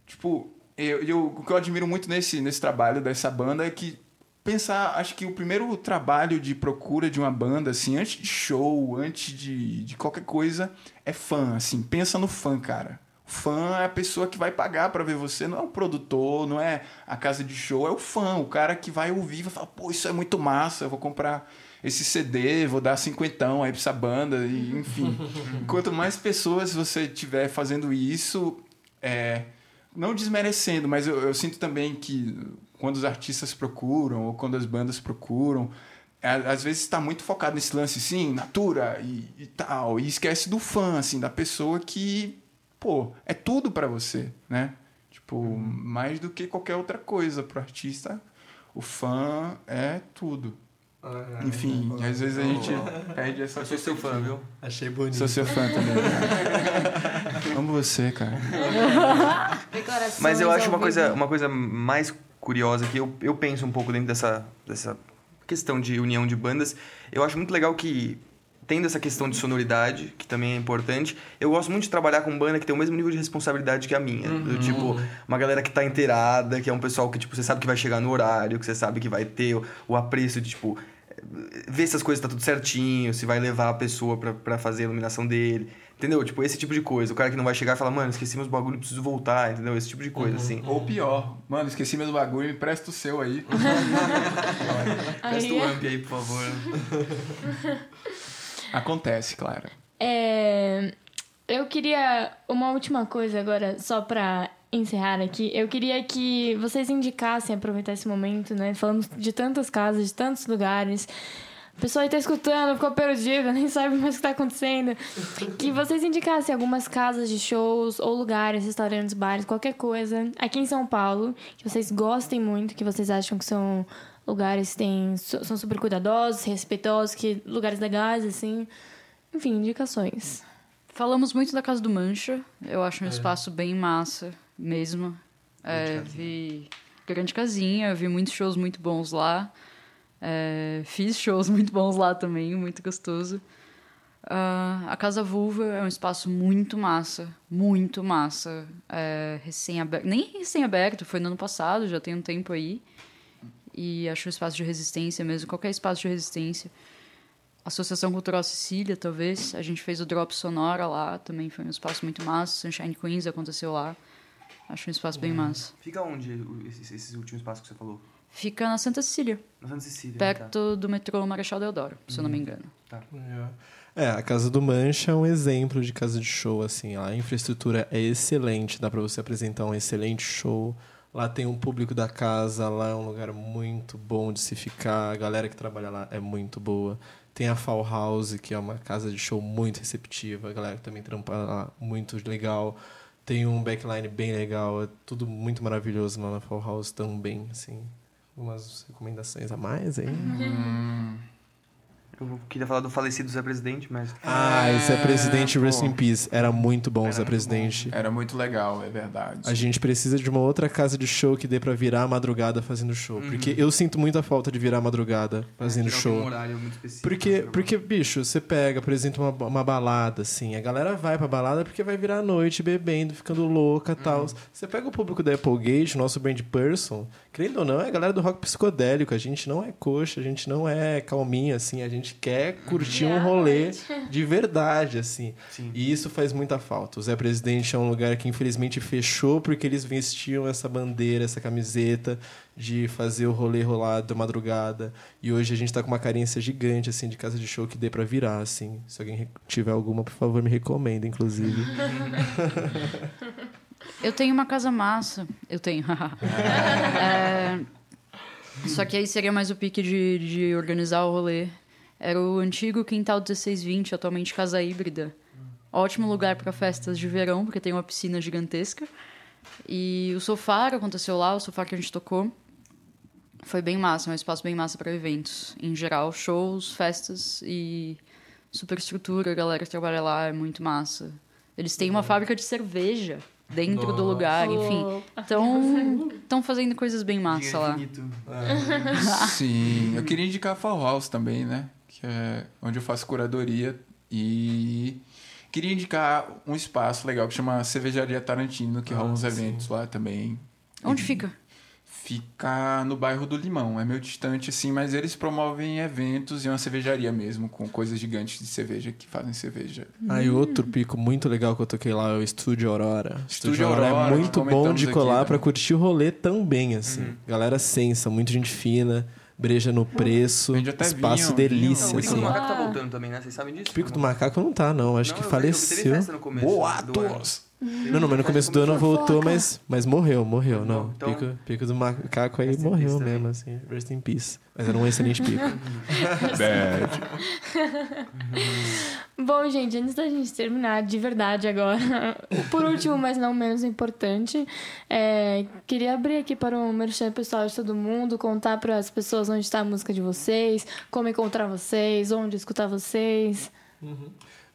Tipo, eu, eu, o que eu admiro muito nesse, nesse trabalho dessa banda é que pensar, acho que o primeiro trabalho de procura de uma banda, assim, antes de show, antes de, de qualquer coisa, é fã, assim, pensa no fã, cara. Fã é a pessoa que vai pagar pra ver você, não é o produtor, não é a casa de show, é o fã, o cara que vai ouvir e vai falar, pô, isso é muito massa, eu vou comprar esse CD, vou dar cinquentão aí pra essa banda, e, enfim. (laughs) Quanto mais pessoas você tiver fazendo isso, é, não desmerecendo, mas eu, eu sinto também que quando os artistas procuram ou quando as bandas procuram, às vezes está muito focado nesse lance, sim, natura e, e tal, e esquece do fã, assim, da pessoa que, pô, é tudo pra você, né? Tipo, mais do que qualquer outra coisa pro artista, o fã é tudo. Enfim, às vezes a gente perde essa Eu sou seu fã, viu? Achei bonito. Sou seu fã (laughs) também. cara. Amo você, cara. Mas eu acho uma coisa, uma coisa mais curiosa que eu, eu penso um pouco dentro dessa, dessa questão de união de bandas. Eu acho muito legal que, tendo essa questão de sonoridade, que também é importante, eu gosto muito de trabalhar com banda que tem o mesmo nível de responsabilidade que a minha. Do tipo, uma galera que tá inteirada, que é um pessoal que, tipo, você sabe que vai chegar no horário, que você sabe que vai ter o, o apreço de, tipo, ver se as coisas tá tudo certinho, se vai levar a pessoa pra, pra fazer a iluminação dele. Entendeu? Tipo, esse tipo de coisa. O cara que não vai chegar e falar, mano, esqueci meus bagulho, preciso voltar, entendeu? Esse tipo de coisa, assim. Ou pior, mano, esqueci meus bagulho, me presta o seu aí. (laughs) Presta o é- amp aí, por favor. (laughs) Acontece, claro. É, eu queria uma última coisa agora, só pra encerrar aqui. Eu queria que vocês indicassem, aproveitar esse momento, né? Falamos de tantas casas, de tantos lugares. O pessoal aí tá escutando, ficou perdido, (laughs) nem sabe mais o que tá acontecendo. Que vocês indicassem algumas casas de shows, ou lugares, restaurantes, bares, qualquer coisa, aqui em São Paulo, que vocês gostem muito, que vocês acham que são lugares têm, são super cuidadosos, respeitosos, que lugares legais, assim. Enfim, indicações. Falamos muito da Casa do Mancha. Eu acho um espaço bem massa mesmo. É, vi grande casinha, vi muitos shows muito bons lá. É, fiz shows (laughs) muito bons lá também, muito gostoso. Ah, a Casa Vulva é um espaço muito massa, muito massa. É, recém-aberto, nem recém-aberto, foi no ano passado, já tem um tempo aí. E acho um espaço de resistência mesmo, qualquer espaço de resistência. Associação Cultural Sicília, talvez. A gente fez o Drop Sonora lá, também foi um espaço muito massa. Sunshine Queens aconteceu lá. Acho um espaço bem massa. Fica onde o- esses, esses últimos passos que você falou? Fica na Santa Cecília, Na Santa Cecília. perto do metrô Marechal Deodoro, se eu não me engano. É, a Casa do Mancha é um exemplo de casa de show, assim. A infraestrutura é excelente, dá pra você apresentar um excelente show. Lá tem um público da casa, lá é um lugar muito bom de se ficar. A galera que trabalha lá é muito boa. Tem a Fall House, que é uma casa de show muito receptiva. A galera que também trampa lá, muito legal. Tem um backline bem legal. É tudo muito maravilhoso lá na Fall House também, assim. Umas recomendações a mais aí. Eu queria falar do falecido Zé Presidente, mas. Ah, é Presidente pô. Rest in Peace. Era muito bom, Era Zé muito Presidente. Era muito legal, é verdade. A gente precisa de uma outra casa de show que dê pra virar a madrugada fazendo show. Porque eu sinto muita falta de virar a madrugada fazendo É, não tem show. um horário muito específico. Porque, porque, bicho, você pega, apresenta uma, uma balada, assim, a galera vai pra balada porque vai virar a noite bebendo, ficando louca e tal. Você pega o público da Applegate, o nosso brand person, querendo ou não, é a galera do rock psicodélico. A gente não é coxa, a gente não é calminha, assim, a gente quer curtir um rolê de verdade, assim. Sim. E isso faz muita falta. O Zé Presidente é um lugar que infelizmente fechou porque eles vestiam essa bandeira, essa camiseta de fazer o rolê rolar da madrugada. E hoje a gente tá com uma carência gigante, assim, de casa de show que dê pra virar, assim. Se alguém tiver alguma, por favor, me recomenda, inclusive. (laughs) Eu tenho uma casa massa. Eu tenho. (laughs) É, Só que aí seria mais o pique de, de organizar o rolê. Era o antigo Quintal 1620, atualmente casa híbrida. Ótimo lugar para festas de verão, porque tem uma piscina gigantesca. E o sofá aconteceu lá, o sofá que a gente tocou. Foi bem massa, um espaço bem massa para eventos. Em geral, shows, festas e superestrutura, a galera que trabalha lá é muito massa. Eles têm uma fábrica de cerveja dentro do lugar, enfim. Estão (laughs) fazendo coisas bem massa lá. infinito. Sim, eu queria indicar a Fall House também, né? Que é onde eu faço curadoria. E queria indicar um espaço legal que chama Cervejaria Tarantino, que rola uns eventos lá também. Onde fica? Fica no bairro do Limão, é meio distante assim, mas eles promovem eventos e uma cervejaria mesmo, com coisas gigantes de cerveja que fazem cerveja. Aí outro pico muito legal que eu toquei lá é o Estúdio Aurora. Estúdio Aurora, é que muito bom de aqui colar também. pra curtir o rolê também, assim. Uhum. Galera sensa, muito gente fina, breja no preço, espaço vinho, delícia, O Pico assim. do. Macaco tá voltando também, né? Vocês sabem disso? Pico do? Macaco não tá, não. Acho Não, que Teve faleceu. festa no começo do ano. Boatos! Não, não, mas no começo do ano voltou, mas, mas morreu, morreu, não. Então- pico, pico do macaco aí morreu mesmo, assim. Rest in peace. Mas era um excelente pico. (laughs) Bad. (laughs) Bom, gente, antes da gente terminar de verdade agora, (laughs) por último, mas não menos importante, é, queria abrir aqui para o merchan pessoal de todo mundo, contar para as pessoas onde está a música de vocês, como encontrar vocês, onde escutar vocês.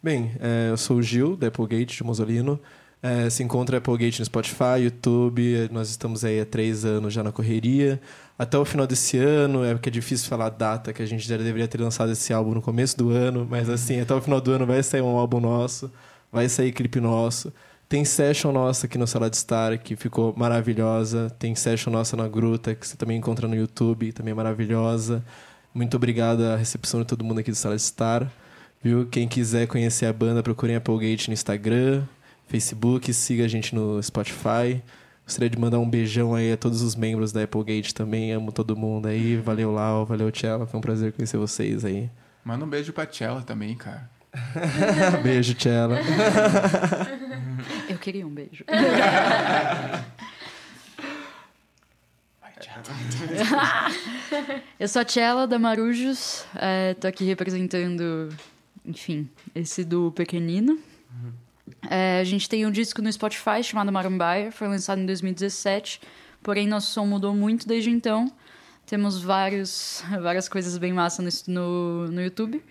Bem, é, eu sou o Gil, da Applegate, de Mosolino. É, se encontra a Applegate no Spotify, YouTube. Nós estamos aí há três anos já na correria. Até o final desse ano, é porque é difícil falar a data, que a gente já deveria ter lançado esse álbum no começo do ano. Mas assim, até o final do ano vai sair um álbum nosso, vai sair clipe nosso. Tem session nossa aqui no Sala de Star, que ficou maravilhosa. Tem session nossa na Gruta, que você também encontra no YouTube, também maravilhosa. Muito obrigado à recepção de todo mundo aqui do Sala de Star. Viu? Quem quiser conhecer a banda, procurem Applegate no Instagram, Facebook, siga a gente no Spotify. Gostaria de mandar um beijão aí a todos os membros da Applegate também. Amo todo mundo aí. Valeu, Lau. Valeu, Tchela. Foi um prazer conhecer vocês aí. Manda um beijo pra Tchela também, cara. (laughs) Beijo, Tchela. Eu queria um beijo. (laughs) Eu sou a Tchela da Marujos, é, tô aqui representando, enfim, esse do Pequenino. É, a gente tem um disco no Spotify chamado Marambaia, foi lançado em 2017, porém nosso som mudou muito desde então. Temos vários, (laughs) várias coisas bem massas no, no, no YouTube,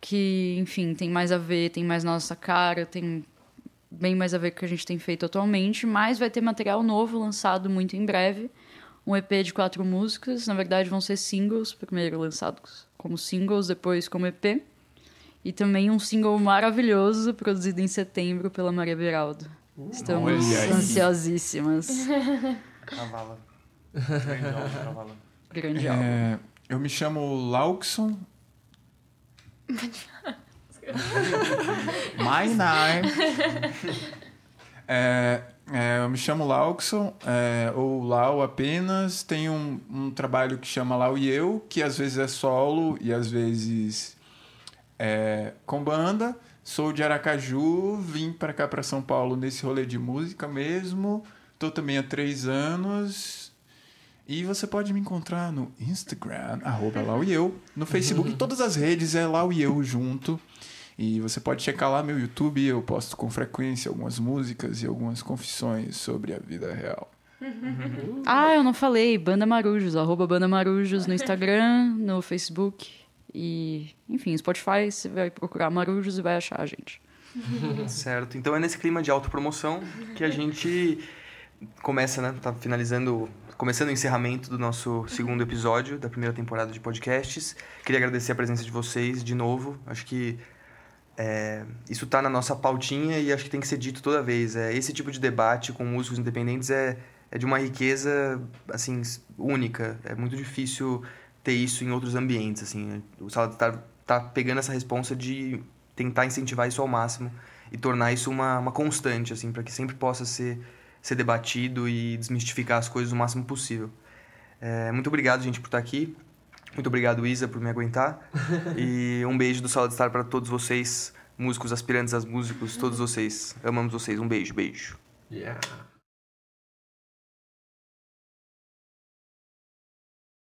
que, enfim, tem mais a ver, tem mais nossa cara, tem bem mais a ver com o que a gente tem feito atualmente, mas vai ter material novo lançado muito em breve. Um EP de quatro músicas, na verdade vão ser singles, primeiro lançados como singles, depois como EP. E também um single maravilhoso, produzido em setembro pela Maria Beraldo. Estamos olha aí. ansiosíssimas. (laughs) Cavala. Grande álbum, (laughs) Cavala. Grande álbum. É, eu me chamo Lauxon. My name. É, é, eu me chamo Lauxon, é, ou Lau apenas. Tenho um, um trabalho que chama Lau e Eu, que às vezes é solo e às vezes é com banda. Sou de Aracaju, vim para cá para São Paulo nesse rolê de música mesmo. Tô também há três anos. E você pode me encontrar no Instagram, arroba Lau e Eu. No Facebook, em todas as redes é Lau e Eu junto. E você pode checar lá meu YouTube, eu posto com frequência algumas músicas e algumas confissões sobre a vida real. Ah, eu não falei. Banda Marujos, arroba Banda Marujos no Instagram, no Facebook E, enfim, Spotify, você vai procurar Marujos e vai achar a gente. (laughs) Certo. Então é nesse clima de autopromoção que a gente começa, né? Tá finalizando, começando o encerramento do nosso segundo episódio da primeira temporada de podcasts. Queria agradecer a presença de vocês de novo. Acho que é, isso tá na nossa pautinha e acho que tem que ser dito toda vez. É, esse tipo de debate com músicos independentes é, é de uma riqueza, assim, única. É muito difícil ter isso em outros ambientes, assim. O Sala tá, tá pegando essa responsa de tentar incentivar isso ao máximo e tornar isso uma, uma constante, assim, para que sempre possa ser, ser debatido e desmistificar as coisas o máximo possível. É, muito obrigado, gente, por estar aqui. Muito obrigado, Isa, por me aguentar. (laughs) e um beijo do Sala de Estar para todos vocês, músicos, aspirantes a músicos, todos vocês. Amamos vocês. Um beijo, beijo. Yeah.